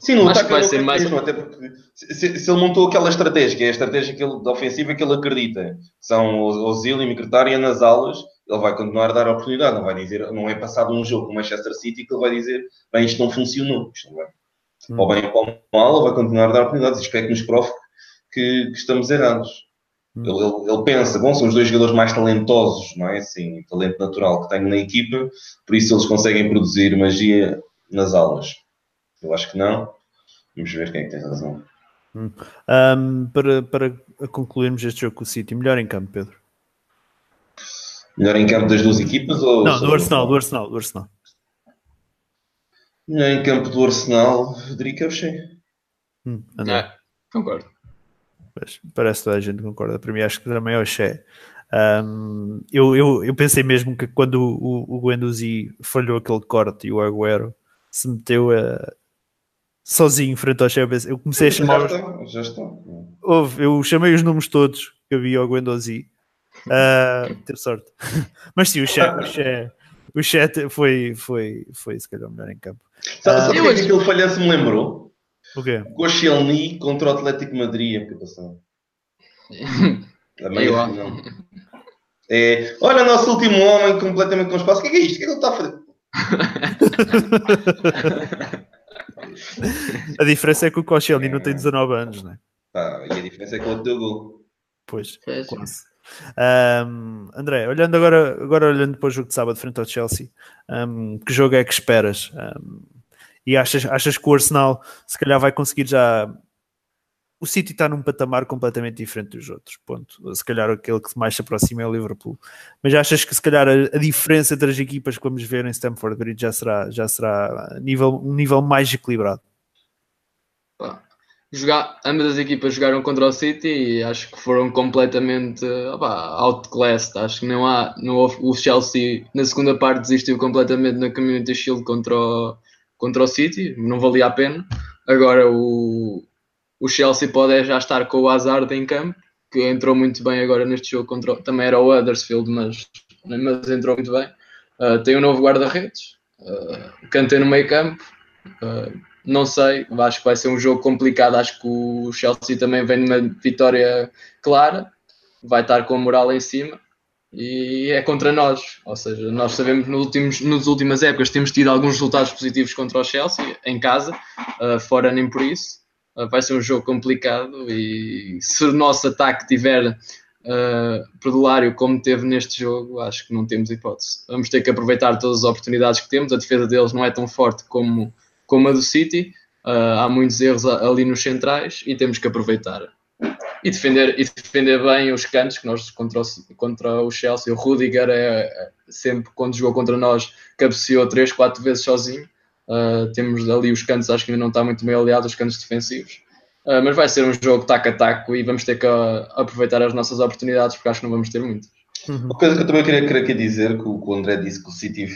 Sim, no Acho ataque que vai ser mais- mesmo, até porque se, se- ele montou aquela estratégia, que é a estratégia que ele, da ofensiva que ele acredita, que são o Ozil e Microtária nas alas, ele vai continuar a dar oportunidade, não vai dizer, não é passado um jogo com o Manchester City que ele vai dizer, bem, isto não funcionou, isto não vai. Hum. Ou bem ou mal, ele vai continuar a dar oportunidades, espero que nos prove que, que estamos errados. Hum. Ele, ele- ele pensa, bom, são os dois jogadores mais talentosos, não é? Assim, talento natural que tenho na equipa, por isso eles conseguem produzir magia nas aulas. Eu acho que não. Vamos ver quem é que tem razão. Ahm, para, para concluirmos este jogo com o City, melhor em campo, Pedro? Melhor em campo das duas equipas ou. Não, do Arsenal, do Arsenal, do Arsenal. Melhor em campo do Arsenal, Federico Avchet. Hum. É, concordo. Pois, parece que toda a gente concorda. Para mim, acho que também é o Che. Um, eu, eu, eu pensei mesmo que quando o, o, o Guendouzi falhou aquele corte e o Agüero se meteu a, sozinho em frente ao Che, eu, eu comecei a Já chamar. os- está, já está. Houve, eu chamei os nomes todos que havia ao Guendouzi. Uh, ter sorte. Mas sim, o Che, o Che, o che te- foi, foi, foi se calhar o melhor em campo. Sabe, Ah, sabe eu o que é acho- aquele falhanço me lembrou? O quê? Koscielny contra o Atlético Madrid, a passada. A meia Igual. final. É, olha, o nosso último homem completamente com espaço. O que é, que é isto? O que é que ele está a fazer? A diferença é que o Koscielny não tem 19 anos, né? Pá, e a diferença é que ele deu gol. Pois, Pois. quase. Ahm, André, olhando agora, agora olhando para o jogo de sábado frente ao Chelsea, ahm, que jogo é que esperas? Ahm, e achas, achas que o Arsenal se calhar vai conseguir já. O City está num patamar completamente diferente dos outros. Ponto. Se calhar aquele que mais se aproxima é o Liverpool. Mas achas que se calhar a, a diferença entre as equipas que vamos ver em Stamford Bridge já será, já será nível, um nível mais equilibrado? Pá, jogar, ambas as equipas jogaram contra o City e acho que foram completamente opá, outclassed. Acho que não há, não houve, o Chelsea na segunda parte desistiu completamente na Community Shield contra o, contra o City, não valia a pena. Agora o, o Chelsea pode já estar com o Hazard em campo, que entrou muito bem agora neste jogo contra também era o Huddersfield, mas, mas entrou muito bem. Uh, tem um novo guarda-redes, uh, Kanté no meio campo. Uh, não sei, acho que vai ser um jogo complicado. Acho que o Chelsea também vem numa vitória clara, vai estar com a moral em cima e é contra nós. Ou seja, nós sabemos nos últimos, nas últimas épocas temos tido alguns resultados positivos contra o Chelsea em casa, uh, fora nem por isso. Uh, vai ser um jogo complicado e se o nosso ataque tiver uh, perdulário como teve neste jogo, acho que não temos hipótese. Vamos ter que aproveitar todas as oportunidades que temos. A defesa deles não é tão forte como como a do City. Uh, há muitos erros ali nos centrais e temos que aproveitar. E defender, e defender bem os cantos, que nós contra o, contra o Chelsea, o Rudiger é, é sempre, quando jogou contra nós, cabeceou 3, 4 vezes sozinho. Uh, temos ali os cantos, acho que ainda não está muito bem aliado, os cantos defensivos. Uh, mas vai ser um jogo taco a taco e vamos ter que uh, aproveitar as nossas oportunidades, porque acho que não vamos ter muito. Uma coisa que eu também queria, queria aqui dizer, que o, que o André disse que o City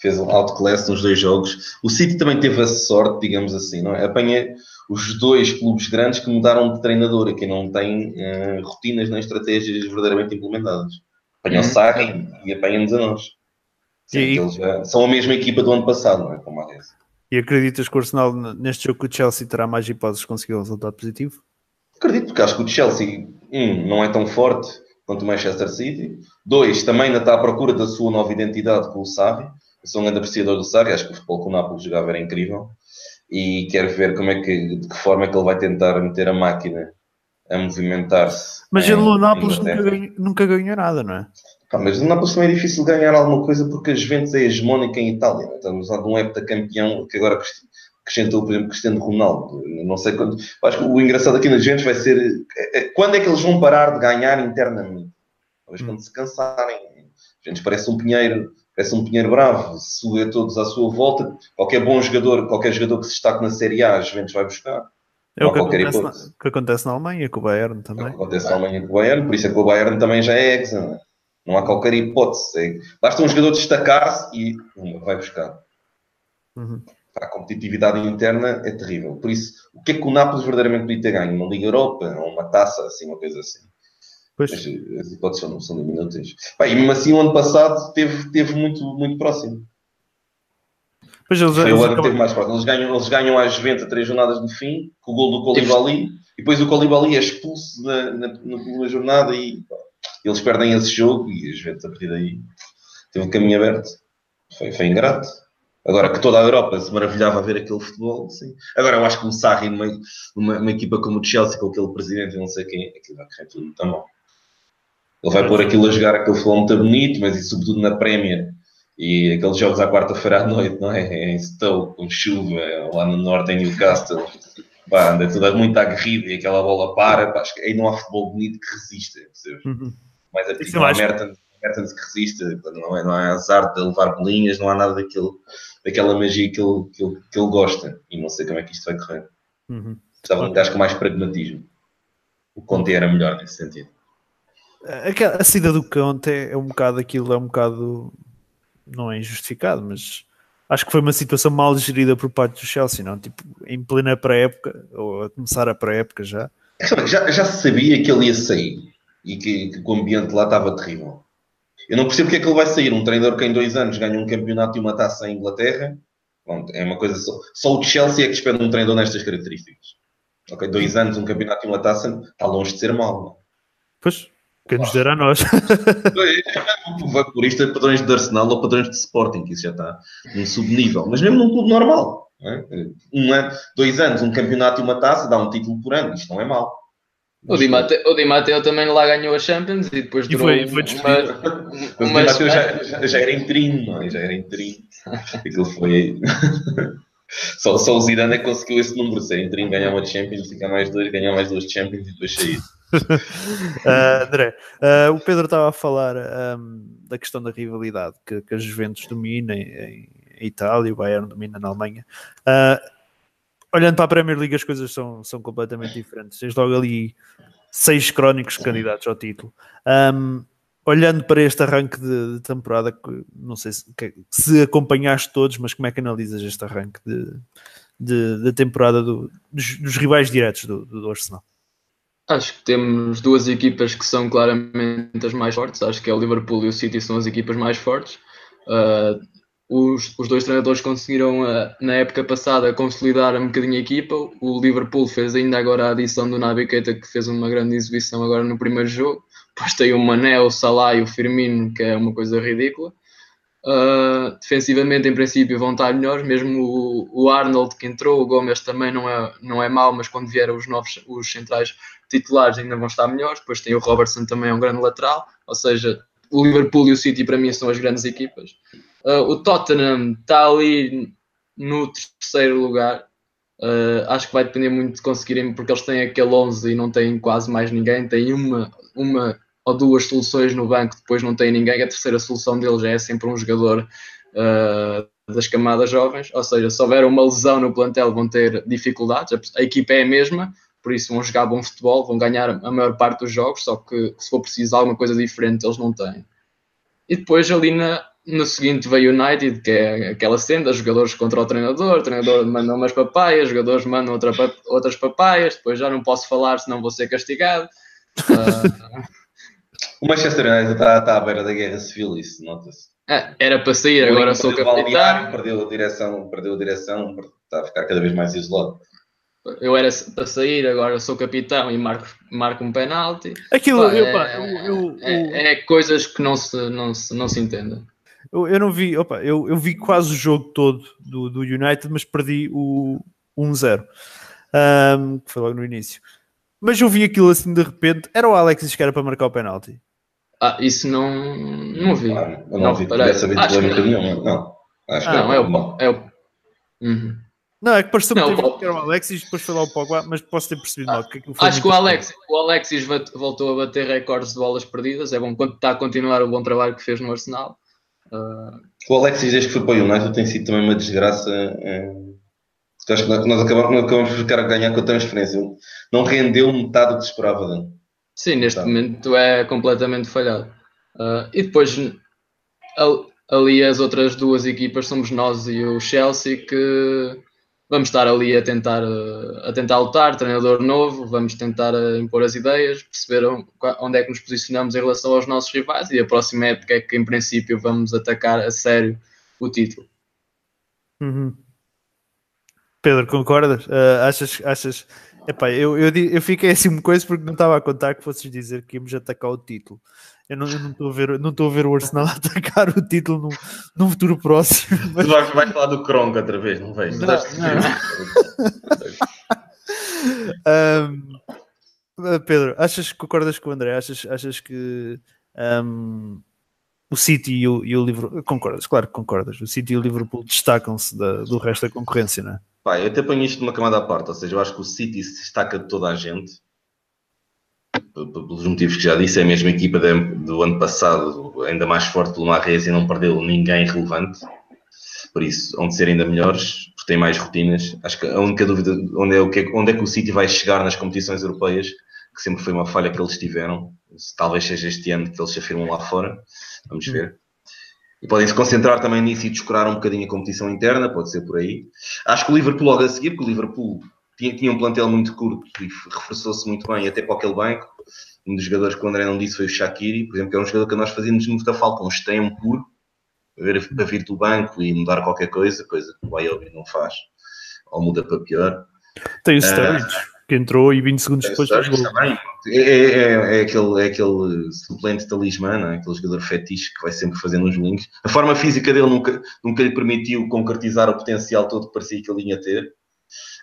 fez um outclass nos dois jogos. O City também teve a sorte, digamos assim, não é? Apanha os dois clubes grandes que mudaram de treinador e que não têm eh, rotinas nem estratégias verdadeiramente implementadas. Apanha o Uhum. Sarri e apanha-nos a nós. Sim, E- eles já são a mesma equipa do ano passado, não é? Como a. E acreditas que o Arsenal neste jogo com o Chelsea terá mais hipóteses de conseguir um resultado positivo? Acredito, porque acho que o Chelsea, um, não é tão forte quanto o Manchester City. Dois, também ainda está à procura da sua nova identidade com o Sarri. Eu sou um grande apreciador do Sarri, acho que o futebol que o Nápoles jogava era incrível. E quero ver como é que, de que forma é que ele vai tentar meter a máquina a movimentar-se. Mas em ele no Nápoles nunca ganhou, nunca ganhou nada, não é? Mas no Nápoles também é difícil ganhar alguma coisa porque a Juventus é hegemónica em Itália. não é? Estamos a de um heptacampeão que agora acrescentou, por exemplo, Cristiano Ronaldo. Não sei quando. Acho que o engraçado aqui na Juventus vai ser é- é- quando é que eles vão parar de ganhar internamente? Talvez quando se cansarem. A Juventus parece um pinheiro, parece um pinheiro bravo, suga todos à sua volta. Qualquer bom jogador, qualquer jogador que se destaque na Série A, a Juventus vai buscar. É o que acontece, na, que acontece na Alemanha, com o Bayern É o também. que acontece na Alemanha com o Bayern, por isso é que o Bayern também já é exa. Não, é? Não há qualquer hipótese. É- basta um jogador destacar-se e uma, vai buscar. Uhum. A competitividade interna é terrível. Por isso, o que é que o Nápoles verdadeiramente podia ter ganho? Uma Liga Europa, ou uma taça, assim, uma coisa assim. Pois, Mas eh, as hipóteses são, são diminutas. E mesmo assim, o ano passado teve, teve muito, muito próximo. pois eles, Foi eles o ano que acabam- teve mais próximo. Eles ganham, eles ganham às Juventus a três jornadas no fim, com o gol do Colibali, e depois o Colibali é expulso na, na, na jornada e pá, eles perdem esse jogo e a Juventus a partir daí teve um caminho aberto. Foi, foi ingrato. Agora que toda a Europa se maravilhava a ver aquele futebol, sim. Agora eu acho que o Sarri numa, numa, numa equipa como o Chelsea, com aquele presidente e não sei quem, aquilo vai correr tudo muito mal. Ele vai pôr aquilo a jogar aquele futebol muito bonito, mas e sobretudo na Premier. E aqueles jogos à quarta-feira à noite, não é? Em Stoke, com chuva, lá no norte, em Newcastle. Pá, anda tudo muito aguerrido e aquela bola para. Pá, acho que aí não há futebol bonito que resista. percebes? Uhum. Mais a ao acho. Mertens, Mertens que resista. Não, é, não há azar de levar bolinhas, não há nada daquilo, daquela magia que ele, que, ele, que ele gosta. E não sei como é que isto vai correr. Uhum. Estava um gajo com mais pragmatismo. O Conte era melhor nesse sentido. A saída do Conte é, é um bocado aquilo, é um bocado não é injustificado, mas acho que foi uma situação mal gerida por parte do Chelsea, não? Tipo, em plena pré-época, ou a começar a pré-época já. Já, já se sabia que ele ia sair e que, que o ambiente lá estava terrível. Eu não percebo porque é que ele vai sair. Um treinador que em dois anos ganha um campeonato e uma taça em Inglaterra. Pronto, é uma coisa só. Só o Chelsea é que despede um treinador nestas características. Ok, dois anos, um campeonato e uma taça está longe de ser mau. não? Pois, Quem nos dera a nós. Vai por isto é padrões de Arsenal ou padrões de Sporting, que isso já está num subnível. Mas mesmo num clube normal. É? Um ano, dois anos, um campeonato e uma taça, dá um título por ano. Isto não é mau. O Di, Matteo, o Di Matteo também lá ganhou a Champions e depois durou foi, foi uma, Mas o uma, Di já, já, já, era interino, não é? Já era interino. Aquilo foi. só, só o Zidane é que conseguiu esse número, ser interino, ganhar uma Champions, ficar mais dois, ganhar mais duas Champions e depois sair. Uh, André, uh, o Pedro estava a falar um, da questão da rivalidade que, que a Juventus domina em, em Itália, o Bayern domina na Alemanha. Uh, olhando para a Premier League, as coisas são, são completamente diferentes. Tens logo ali seis crónicos candidatos ao título. Um, olhando para este arranque de, de, temporada, não sei se, se, acompanhaste todos, mas como é que analisas este arranque de, de, de temporada do, dos, dos, rivais diretos do, do Arsenal? Acho que temos duas equipas que são claramente as mais fortes. Acho que é o Liverpool e o City são as equipas mais fortes. Uh, os, os, dois treinadores conseguiram, uh, na época passada, consolidar um bocadinho a equipa. O Liverpool fez ainda agora a adição do Naby Keita, que fez uma grande exibição agora no primeiro jogo. Depois tem o Mané, o Salah e o Firmino, que é uma coisa ridícula. Uh, defensivamente, em princípio, vão estar melhores. Mesmo o, o, Arnold que entrou, o Gomes também não é, não é mau, mas quando vieram os novos os centrais titulares ainda vão estar melhores. Depois tem o Robertson também, é um grande lateral. Ou seja, o Liverpool e o City para mim são as grandes equipas. Uh, o Tottenham está ali no terceiro lugar. Uh, acho que vai depender muito de conseguirem, porque eles têm aquele 11 e não têm quase mais ninguém. Tem uma, uma ou duas soluções no banco, depois não tem ninguém. A terceira solução deles é sempre um jogador uh, das camadas jovens. Ou seja, se houver uma lesão no plantel, vão ter dificuldades. A, equipa é a mesma, por isso vão jogar bom futebol, vão ganhar a maior parte dos jogos. Só que se for preciso alguma coisa diferente, eles não têm. E depois ali na, no seguinte veio United, que é aquela senda, jogadores contra o treinador, o treinador manda umas papaias, jogadores mandam outra, outras papaias, depois já não posso falar senão vou ser castigado. Uh, o Manchester United está, está à beira da guerra civil, isso nota-se. É, era para sair, agora sou capitão. Perdeu a direção, perdeu a direção, está a ficar cada vez mais isolado. Eu era para sair, agora sou capitão e marco, marco um penalti. Aquilo, pá, eu, é, pá, eu, eu, é, é, coisas que não se, não se, não se entendem. Eu, eu não vi, opa, eu, eu vi quase o jogo todo do, do United, mas perdi o 1-0, um, que foi logo no início. Mas eu vi aquilo assim de repente, era o Alexis que era para marcar o penalti. Ah, isso não, não vi. Ah, eu não, não vi dessa vez polémica nenhuma. Não, acho ah, que não, é o. É o... Uhum. Não, é que pareceu não, que, que era o Alexis, depois foi lá o Pogba, mas posso ter percebido mal. Que acho que o Alexis, o Alexis voltou a bater recordes de bolas perdidas. É bom quando está a continuar o bom trabalho que fez no Arsenal. Uh... O Alexis, desde que foi para o United, tem sido também uma desgraça. É... Acho que nós acabamos, acabamos por ficar a ganhar com a transferência. Não rendeu metade do que esperava dele. Sim, neste tá. momento é completamente falhado. Uh, e depois ali as outras duas equipas somos nós e o Chelsea que vamos estar ali a tentar, a tentar lutar, treinador novo, vamos tentar impor as ideias, perceber onde é que nos posicionamos em relação aos nossos rivais e a próxima época é que em princípio vamos atacar a sério o título. Uhum. Pedro, concordas? Uh, achas, achas Epá, eu, eu, eu fiquei assim uma coisa porque não estava a contar que fosses dizer que íamos atacar o título. Eu não estou a ver, não estou a ver o Arsenal atacar o título num, num futuro próximo. Mas... Tu vais, vais falar do Kronk outra vez, não vejo? Não, não. um, Pedro, achas que concordas com o André? Achas, achas que um, o City e o, e o Liverpool concordas? Claro que concordas. O City e o Liverpool destacam-se do resto da concorrência, não é? Pá, eu até ponho isto numa camada à parte, ou seja, eu acho que o City se destaca de toda a gente, pelos motivos que já disse, é a mesma equipa do ano passado, ainda mais forte pelo Marrez e não perdeu ninguém relevante, por isso, onde ser ainda melhores, porque tem mais rotinas. Acho que a única dúvida onde é, o que, onde é que o City vai chegar nas competições europeias, que sempre foi uma falha que eles tiveram, talvez seja este ano que eles se afirmam lá fora, vamos ver. E podem se concentrar também nisso e descurar um bocadinho a competição interna, pode ser por aí. Acho que o Liverpool logo a seguir, porque o Liverpool tinha, tinha um plantel muito curto e reforçou-se muito bem até para aquele banco. Um dos jogadores que o André não disse foi o Shaqiri, por exemplo, que é um jogador que nós fazíamos muita falta, um extremo puro, para vir, para vir do banco e mudar qualquer coisa, coisa que o Ayobi não faz, ou muda para pior. Tem o Sturridge, uh, que entrou e 20 segundos depois fez gol. É, é, é, é aquele, é aquele suplente talismã, não é? aquele jogador fetiche que vai sempre fazendo uns links. A forma física dele nunca, nunca lhe permitiu concretizar o potencial todo que parecia que ele ia ter.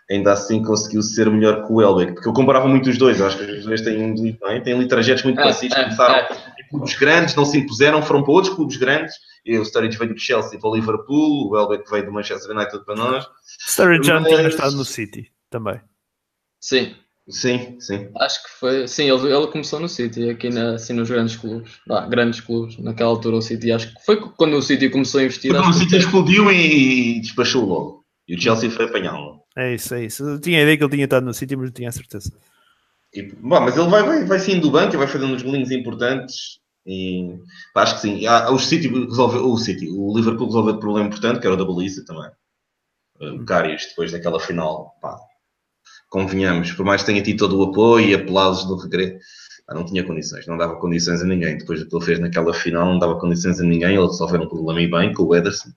Ainda assim conseguiu ser melhor que o Welbeck, porque eu comparava muito os dois. Eu acho que os dois têm, um, é? têm ali trajetos muito parecidos. é, Começaram é. em clubes grandes, não se impuseram, foram para outros clubes grandes. E o Sturridge veio do Chelsea para o Liverpool, o Welbeck veio do Manchester United para nós. Sturridge já tinha estado no City também. Sim, Sim, sim. acho que foi. Sim, ele, ele começou no City, aqui na, assim, nos grandes clubes. Ah, grandes clubes. Naquela altura o City, acho que foi quando o City começou a investir. Acho o que City explodiu e, e despachou logo. E o Chelsea foi apanhá-lo. É isso, é isso. Eu tinha a ideia que ele tinha estado no City, mas não tinha a certeza. E, bom, mas ele vai, vai, vai saindo do banco e vai fazendo uns golinhos importantes. E pá, acho que sim. Ah, o City resolveu, o City, o Liverpool resolveu o problema importante, que era o da baliza também. O Karius, depois daquela final, pá, convenhamos, por mais que tenha tido todo o apoio e aplausos do regresso, não tinha condições, não dava condições a ninguém. Depois do que ele fez naquela final, não dava condições a ninguém. Ele resolveu um problema e bem com o Ederson.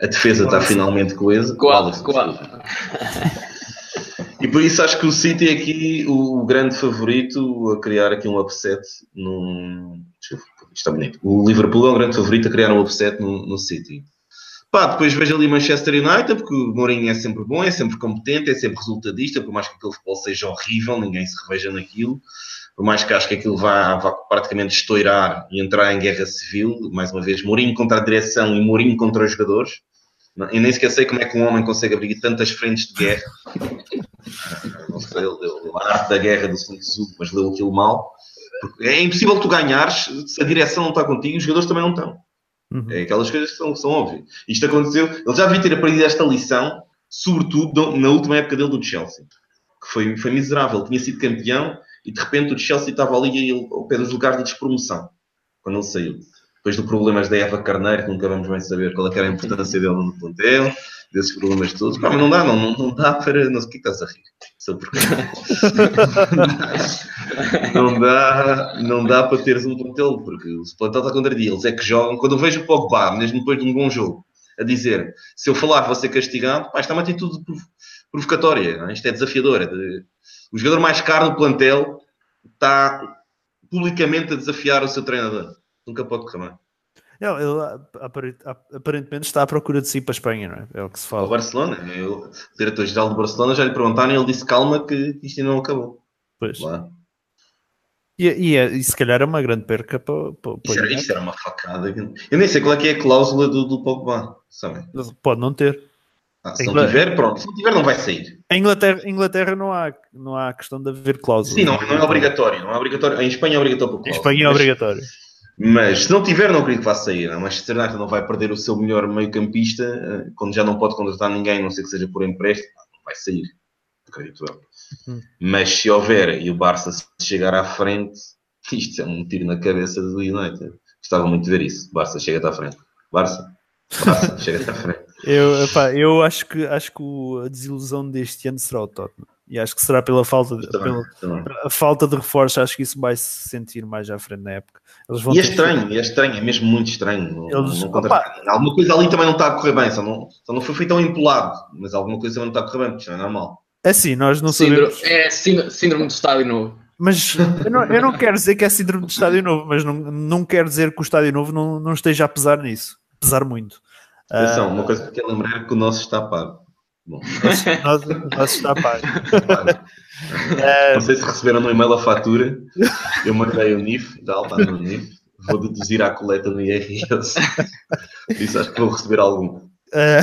A defesa está finalmente coesa. A- desculpa. E por isso acho que o City é aqui o grande favorito a criar aqui um upset num. Isto está bonito. O Liverpool é o grande favorito a criar um upset no, no City. Pá, depois vejo ali Manchester United, porque o Mourinho é sempre bom, é sempre competente, é sempre resultadista, por mais que aquele futebol seja horrível, ninguém se reveja naquilo. Por mais que acho que aquilo vá, vá praticamente estourar e entrar em guerra civil, mais uma vez, Mourinho contra a direção e Mourinho contra os jogadores. Eu nem sequer sei como é que um homem consegue abrir tantas frentes de guerra. Não sei, ele leu a arte da guerra do Sun Tzu, mas leu aquilo mal. Porque é impossível tu ganhares se a direção não está contigo e os jogadores também não estão. Uhum. É aquelas coisas que são, são óbvias. Isto aconteceu, ele já devia ter aprendido esta lição, sobretudo na última época dele do Chelsea, que foi, foi miserável. Tinha sido campeão e de repente o Chelsea estava ali ao pé dos lugares de despromoção, quando ele saiu. Depois dos problemas da Eva Carneiro, que nunca vamos bem saber qual é era a importância dele no plantel, desses problemas todos. Mas não dá, não, não, não dá para. Não o que estás a rir. Não, dá, não dá para teres um plantel, porque o plantel está contra ti. Eles é que jogam. Quando eu vejo o Pogba, mesmo depois de um bom jogo, a dizer se eu falar vou ser castigado, pá, isto é uma atitude prov- provocatória. é? Isto é desafiador. de- O jogador mais caro do plantel está publicamente a desafiar o seu treinador. Nunca pode correr bem. Ele, apare- aparentemente está à procura de si para a Espanha, não é? É o que se fala. Barcelona, eu- o diretor-geral do Barcelona já lhe perguntaram e ele disse calma que isto ainda não acabou. Pois. Lá. E, e, é- e se calhar é uma grande perca para, para, para Isto, o era, isto era uma facada. Eu nem sei qual é que é a cláusula do, do Pogba, sabem? Pode não ter. Ah, se não Inglaterra. tiver, pronto. Se não tiver, não vai sair. Em Inglaterra, Inglaterra não, há, não há questão de haver cláusulas. Sim, não, não é obrigatório. Não é obrigatório. Em Espanha é obrigatório por Em cláusula. Espanha é Mas- obrigatório. Mas se não tiver, não acredito que vá sair. O Manchester United não vai perder o seu melhor meio-campista eh, quando já não pode contratar ninguém, a não ser que seja por empréstimo. Não vai sair. Acredito eu. Hum. Mas se houver e o Barça chegar à frente, isto é um tiro na cabeça do United. Gostava muito de ver isso. Barça chega-te à frente. Barça. Barça, chega-te à frente. Eu, epá, eu acho que, acho que a desilusão deste ano será o Tottenham. E acho que será pela falta de, Também, pela, também. a falta de reforço. Acho que isso vai se sentir mais à frente na época. Eles vão E é estranho, é estranho, é mesmo muito estranho. Não, Eles- não contratar- Alguma coisa ali também não está a correr bem, só não, só não foi feito tão empolado, mas alguma coisa também não está a correr bem, porque isso não é normal. É assim, nós não Síndrome, sabemos. é síndrome, síndrome de estádio novo. Mas eu não, eu não quero dizer que é síndrome de estádio novo, mas não, não quero dizer que o estádio novo não, não esteja a pesar nisso. Pesar muito. Atenção, uma coisa que quero lembrar é que o nosso está pago. Bom, nós, nós está pago. não sei se receberam no e-mail a fatura, eu mandei o NIF, tal, está no NIF, vou deduzir à coleta no IRS. Isso acho que vou receber algum. Ah,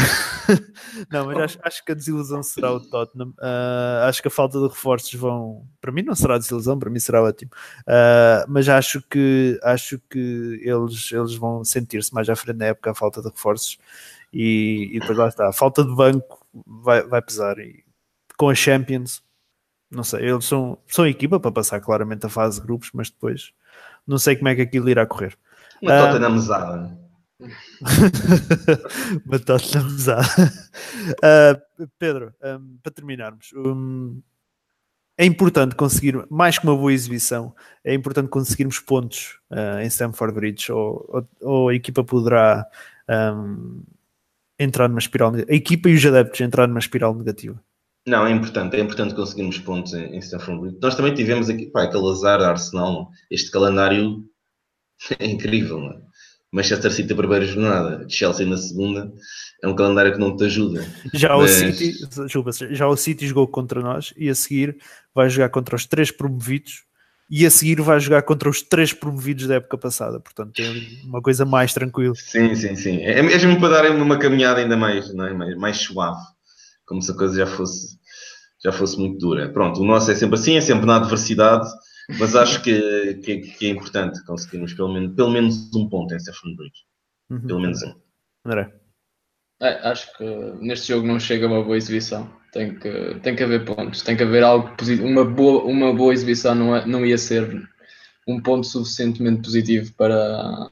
não, mas acho, acho que a desilusão será o Tottenham. Ah, acho que a falta de reforços vão. Para mim não será desilusão, para mim será ótimo. Ah, mas acho que acho que eles, eles vão sentir-se mais à frente na época a falta de reforços e, e depois lá está. A falta de banco vai, vai pesar. E com a Champions, não sei, eles são, são equipa para passar claramente a fase de grupos, mas depois não sei como é que aquilo irá correr. Uma Ah. tota na mesada. Batata mesada. Ah, Pedro, um, para terminarmos, um, é importante conseguir, mais que uma boa exibição, é importante conseguirmos pontos ah, em Stamford Bridge, ou, ou- ou a equipa poderá um, entrar numa espiral negativa. A equipa e os adeptos entrar numa espiral negativa. Não, é importante, é importante conseguirmos pontos em, em Stamford Bridge. Nós também tivemos aqui, pá, aquele azar da Arsenal, este calendário é incrível, não é? Manchester City a primeira jornada, Chelsea na segunda, é um calendário que não te ajuda. Já, Mas- o City, já o City jogou contra nós e a seguir vai jogar contra os três promovidos e a seguir vai jogar contra os três promovidos da época passada. Portanto, tem ali uma coisa mais tranquila. Sim, sim, sim. É mesmo para darem uma caminhada ainda mais, não é? mais, mais suave, como se a coisa já fosse, já fosse muito dura. Pronto, o nosso é sempre assim, é sempre na adversidade, mas acho que, que, que é importante conseguirmos pelo menos, pelo menos um ponto em Stephen Bridge. Uhum. Pelo menos um. André. É, acho que neste jogo não chega uma boa exibição. Tem que, tem que haver pontos, tem que haver algo positivo. Uma boa, uma boa exibição não, é, não ia ser um ponto suficientemente positivo para,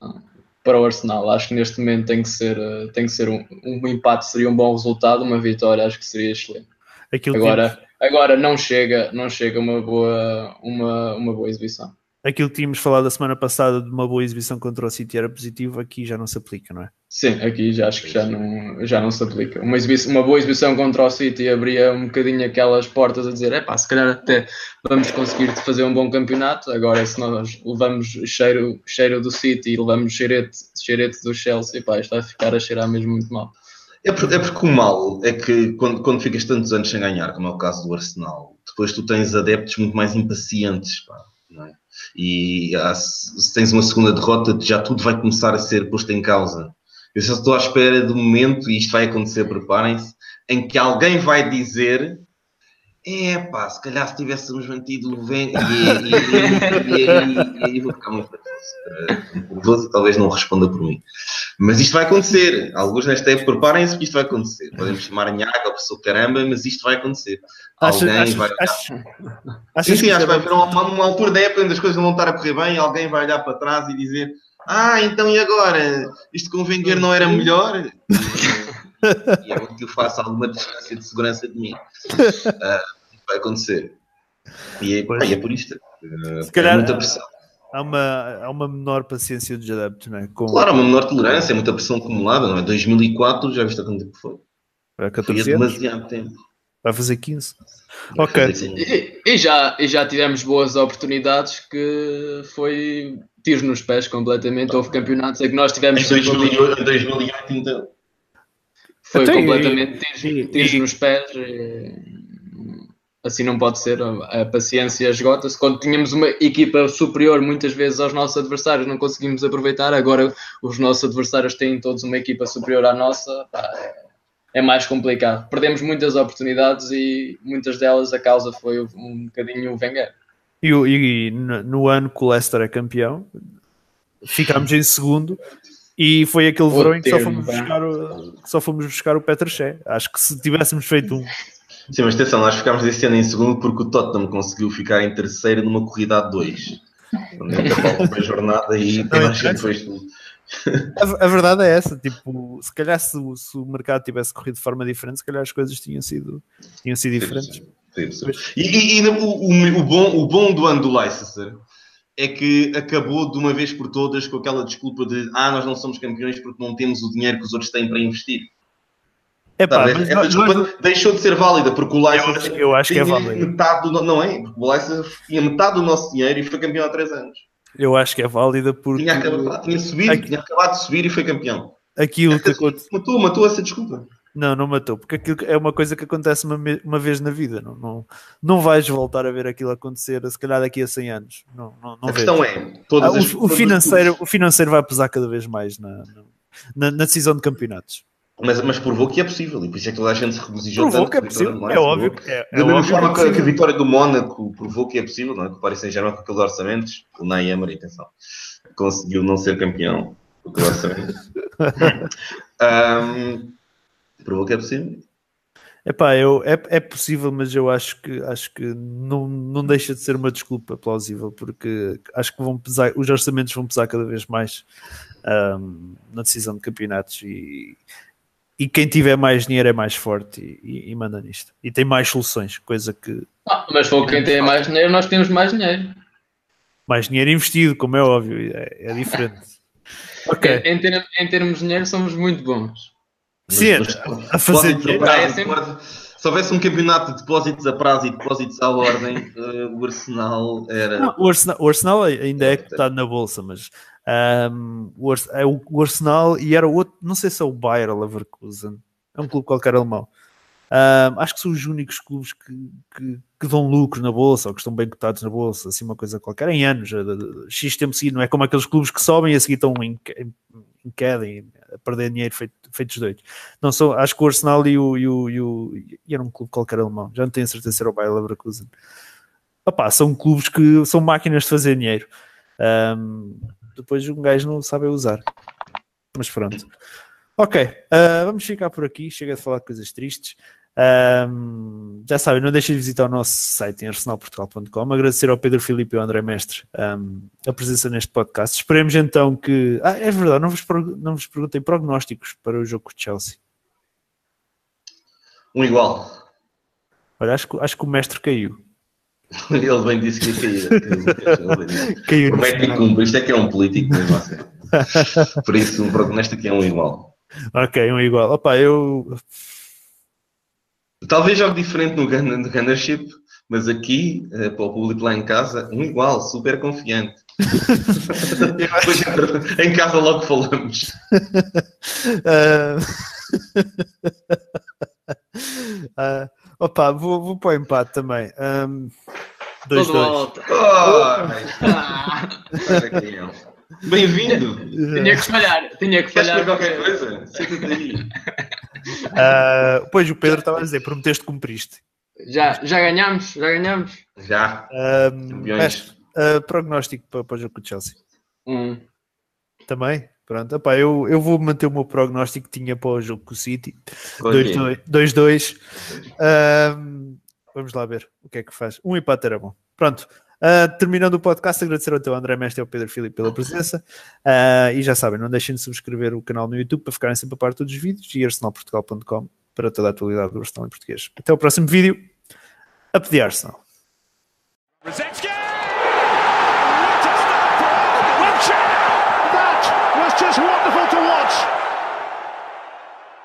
para o Arsenal. Acho que neste momento tem que ser, tem que ser um, um empate, seria um bom resultado, uma vitória acho que seria excelente. Aquilo, Agora, agora não chega, não chega uma boa, uma, uma boa exibição. tínhamos, aquilo que tínhamos falado a semana passada de uma boa exibição contra o City era positivo, aqui já não se aplica, não é? Sim, aqui já acho que já não, já não se aplica. Uma, exibição, uma boa exibição contra o City abria um bocadinho aquelas portas a dizer: é pá, se calhar até vamos conseguir fazer um bom campeonato. Agora, se nós levamos cheiro, cheiro do City e levamos cheirete, cheirete do Chelsea, pá, isto vai ficar a cheirar mesmo muito mal. É, por- é porque o mal é que quando, quando ficas tantos anos sem ganhar, como é o caso do Arsenal, depois tu tens adeptos muito mais impacientes, pá, não é? E há- se se tens uma segunda derrota, já tudo vai começar a ser posto em causa. Eu só estou à espera do momento, e isto vai acontecer, preparem-se, em que alguém vai dizer é pá, se calhar se tivéssemos mantido o Ven... E, aí vou ficar muito nervoso. Talvez não responda por mim. Mas isto vai acontecer. Alguns nesta época preparem-se que isto vai acontecer. Podemos chamar nhaga ou pessoa caramba, mas isto vai acontecer. Alguém achas, vai. Sim, achas sim, que acho que vai isto haver uma, uma altura da época onde as coisas não vão estar a correr bem, alguém vai olhar para trás e dizer Ah, então e agora? Isto com o Wenger não era melhor? E, é muito que eu faço alguma distância de segurança de mim. Isto vai acontecer. E é, pá, e é por isto. Ah, Se calhar- é muita pressão. há uma, há uma menor paciência dos adeptos, não é? Com, Claro, há uma menor tolerância, é muita pressão acumulada, não é? 2004, já viste há quanto tempo foi? Foi há 14 anos, demasiado tempo. vai fazer 15. Vai Ok. fazer. E, e já, e já tivemos boas oportunidades que foi tiros nos pés completamente. Houve campeonatos em que nós tivemos Em sempre ali- 2008, em 2008 então. Foi Então, completamente tiros, e- tiros e- nos pés. e, assim não pode ser. A, paciência esgota-se. Quando tínhamos uma equipa superior muitas vezes aos nossos adversários, não conseguimos aproveitar. Agora os nossos adversários têm todos uma equipa superior à nossa. pá, é, é mais complicado. Perdemos muitas oportunidades e muitas delas a causa foi um bocadinho o Wenger. E, e no, no ano que o Leicester é campeão, ficámos em segundo e foi aquele O verão em que só fomos, buscar o, só fomos buscar o Peter Shea. Acho que se tivéssemos feito um. Sim, mas atenção, nós ficámos esse ano em segundo porque o Tottenham conseguiu ficar em terceiro numa corrida a dois. Uma jornada e toda a gente foi A, a verdade é essa, tipo, se calhar se, o- se o mercado tivesse corrido de forma diferente, se calhar as coisas tinham sido, tinham sido diferentes. E, e- e o, o- o bom, o bom do ano do Leicester é que acabou de uma vez por todas com aquela desculpa de ah, nós não somos campeões porque não temos o dinheiro que os outros têm para investir. Pá, Tá, mas essa desculpa nós- deixou de ser válida porque o eu Leicester acho, eu acho que é tinha válido. metade do, não é? Porque o Leicester tinha metade do nosso dinheiro e foi campeão há três anos. Eu acho que é válida porque Tinha, acabado, tinha subido, Aqui- tinha acabado de subir e foi campeão. aquilo que. Matou, matou essa desculpa. Não, não matou, porque aquilo é uma coisa que acontece uma, uma vez na vida. Não, não, não vais voltar a ver aquilo acontecer, se calhar daqui a 100 anos. Não, não, não a questão é, Ah, as, o, o as- financeiro, o financeiro vai pesar cada vez mais na, na, na decisão de campeonatos. Mas, mas provou que é possível, e por isso é que toda a gente se regozijou Provou tanto que é possível, é óbvio que é, é Da mesma óbvio que é forma que a, que a possível. vitória do Mónaco provou que é possível, não é? Que o Paris Saint-Germain com aqueles orçamentos, o Ney Emery, atenção, conseguiu não ser campeão com aquele orçamento. Ahm, provou que é possível. Epá, eu, é, é possível, mas eu acho que, acho que não, não deixa de ser uma desculpa plausível, porque acho que vão pesar, os orçamentos vão pesar cada vez mais ahm, na decisão de campeonatos e, e quem tiver mais dinheiro é mais forte e, e- e manda nisto. E tem mais soluções, coisa que Ah, mas for quem tem mais dinheiro, nós temos mais dinheiro. mais dinheiro investido, como é óbvio, é, é diferente. Ok, Em, ter- em termos de dinheiro, somos muito bons. Sim, Mas- a fazer é se houvesse um campeonato de depósitos a prazo e depósitos à ordem, uh, o Arsenal era. Não, o, Arsenal, o Arsenal ainda é cotado na bolsa, mas um, o, Ars- é o, o Arsenal e era o outro, não sei se é o Bayer Leverkusen, é um clube qualquer alemão. Um, acho que são os únicos clubes que, que, que dão lucro na bolsa ou que estão bem cotados na bolsa, assim uma coisa qualquer, em anos, eh, X tempo seguido, não é como aqueles clubes que sobem e a seguir estão em, em, em queda e perder dinheiro feito, feitos doidos. Não sou, acho que o Arsenal e o, e o, e o e era um clube qualquer alemão, já não tenho certeza se era o Bayer Leverkusen. Opá, são clubes que são máquinas de fazer dinheiro. Um, depois um gajo não sabe usar. Mas pronto. Ok, uh, vamos ficar por aqui. Chega de falar de coisas tristes. Um, já sabem, não deixem de visitar o nosso site em arsenalportugal.com. Agradecer ao Pedro Filipe e ao André Mestre um, a presença neste podcast. Esperemos então que. Ah, é verdade, não vos, não vos perguntei prognósticos para o jogo com o Chelsea. Um igual. Olha, acho, que- acho que o mestre caiu. Ele bem disse que ia cair. Caiu Promete e final. cumpre. Isto é que é um político mesmo assim. Por isso, um prognóstico é um igual. Ok, um igual. Opa, eu. Talvez jogue diferente no, gun, no Gunnership, mas aqui, eh, para o público lá em casa, um igual, super confiante. Depois em casa logo falamos. Ah, opa, vou, vou para o empate também. Um, Estou de 2-2. volta. Aqui, ó. Bem-vindo! tinha que falhar, tinha que falhar. qualquer coisa? Senta-te aí. Ah, pois o Pedro estava a dizer, prometeste cumpriste. Já, já ganhamos, já ganhamos. Já. Um, mestre, ah, prognóstico para, para o jogo com o Chelsea. Um. Também? Pronto, Epá, eu, eu vou manter o meu prognóstico que tinha para o jogo com o City. Ok. 2-2. 2-2. Ahm, vamos lá ver o que é que faz. Um empate era bom. Pronto. Ah, terminando o podcast, agradecer ao teu André Mestre e ao Pedro Filipe pela presença. Ah, e já sabem, não deixem de subscrever o canal no YouTube para ficarem sempre a par todos os vídeos e arsenalportugal.com para toda a atualidade do Arsenal em português. Até o próximo vídeo. A pedir Arsenal! That was just wonderful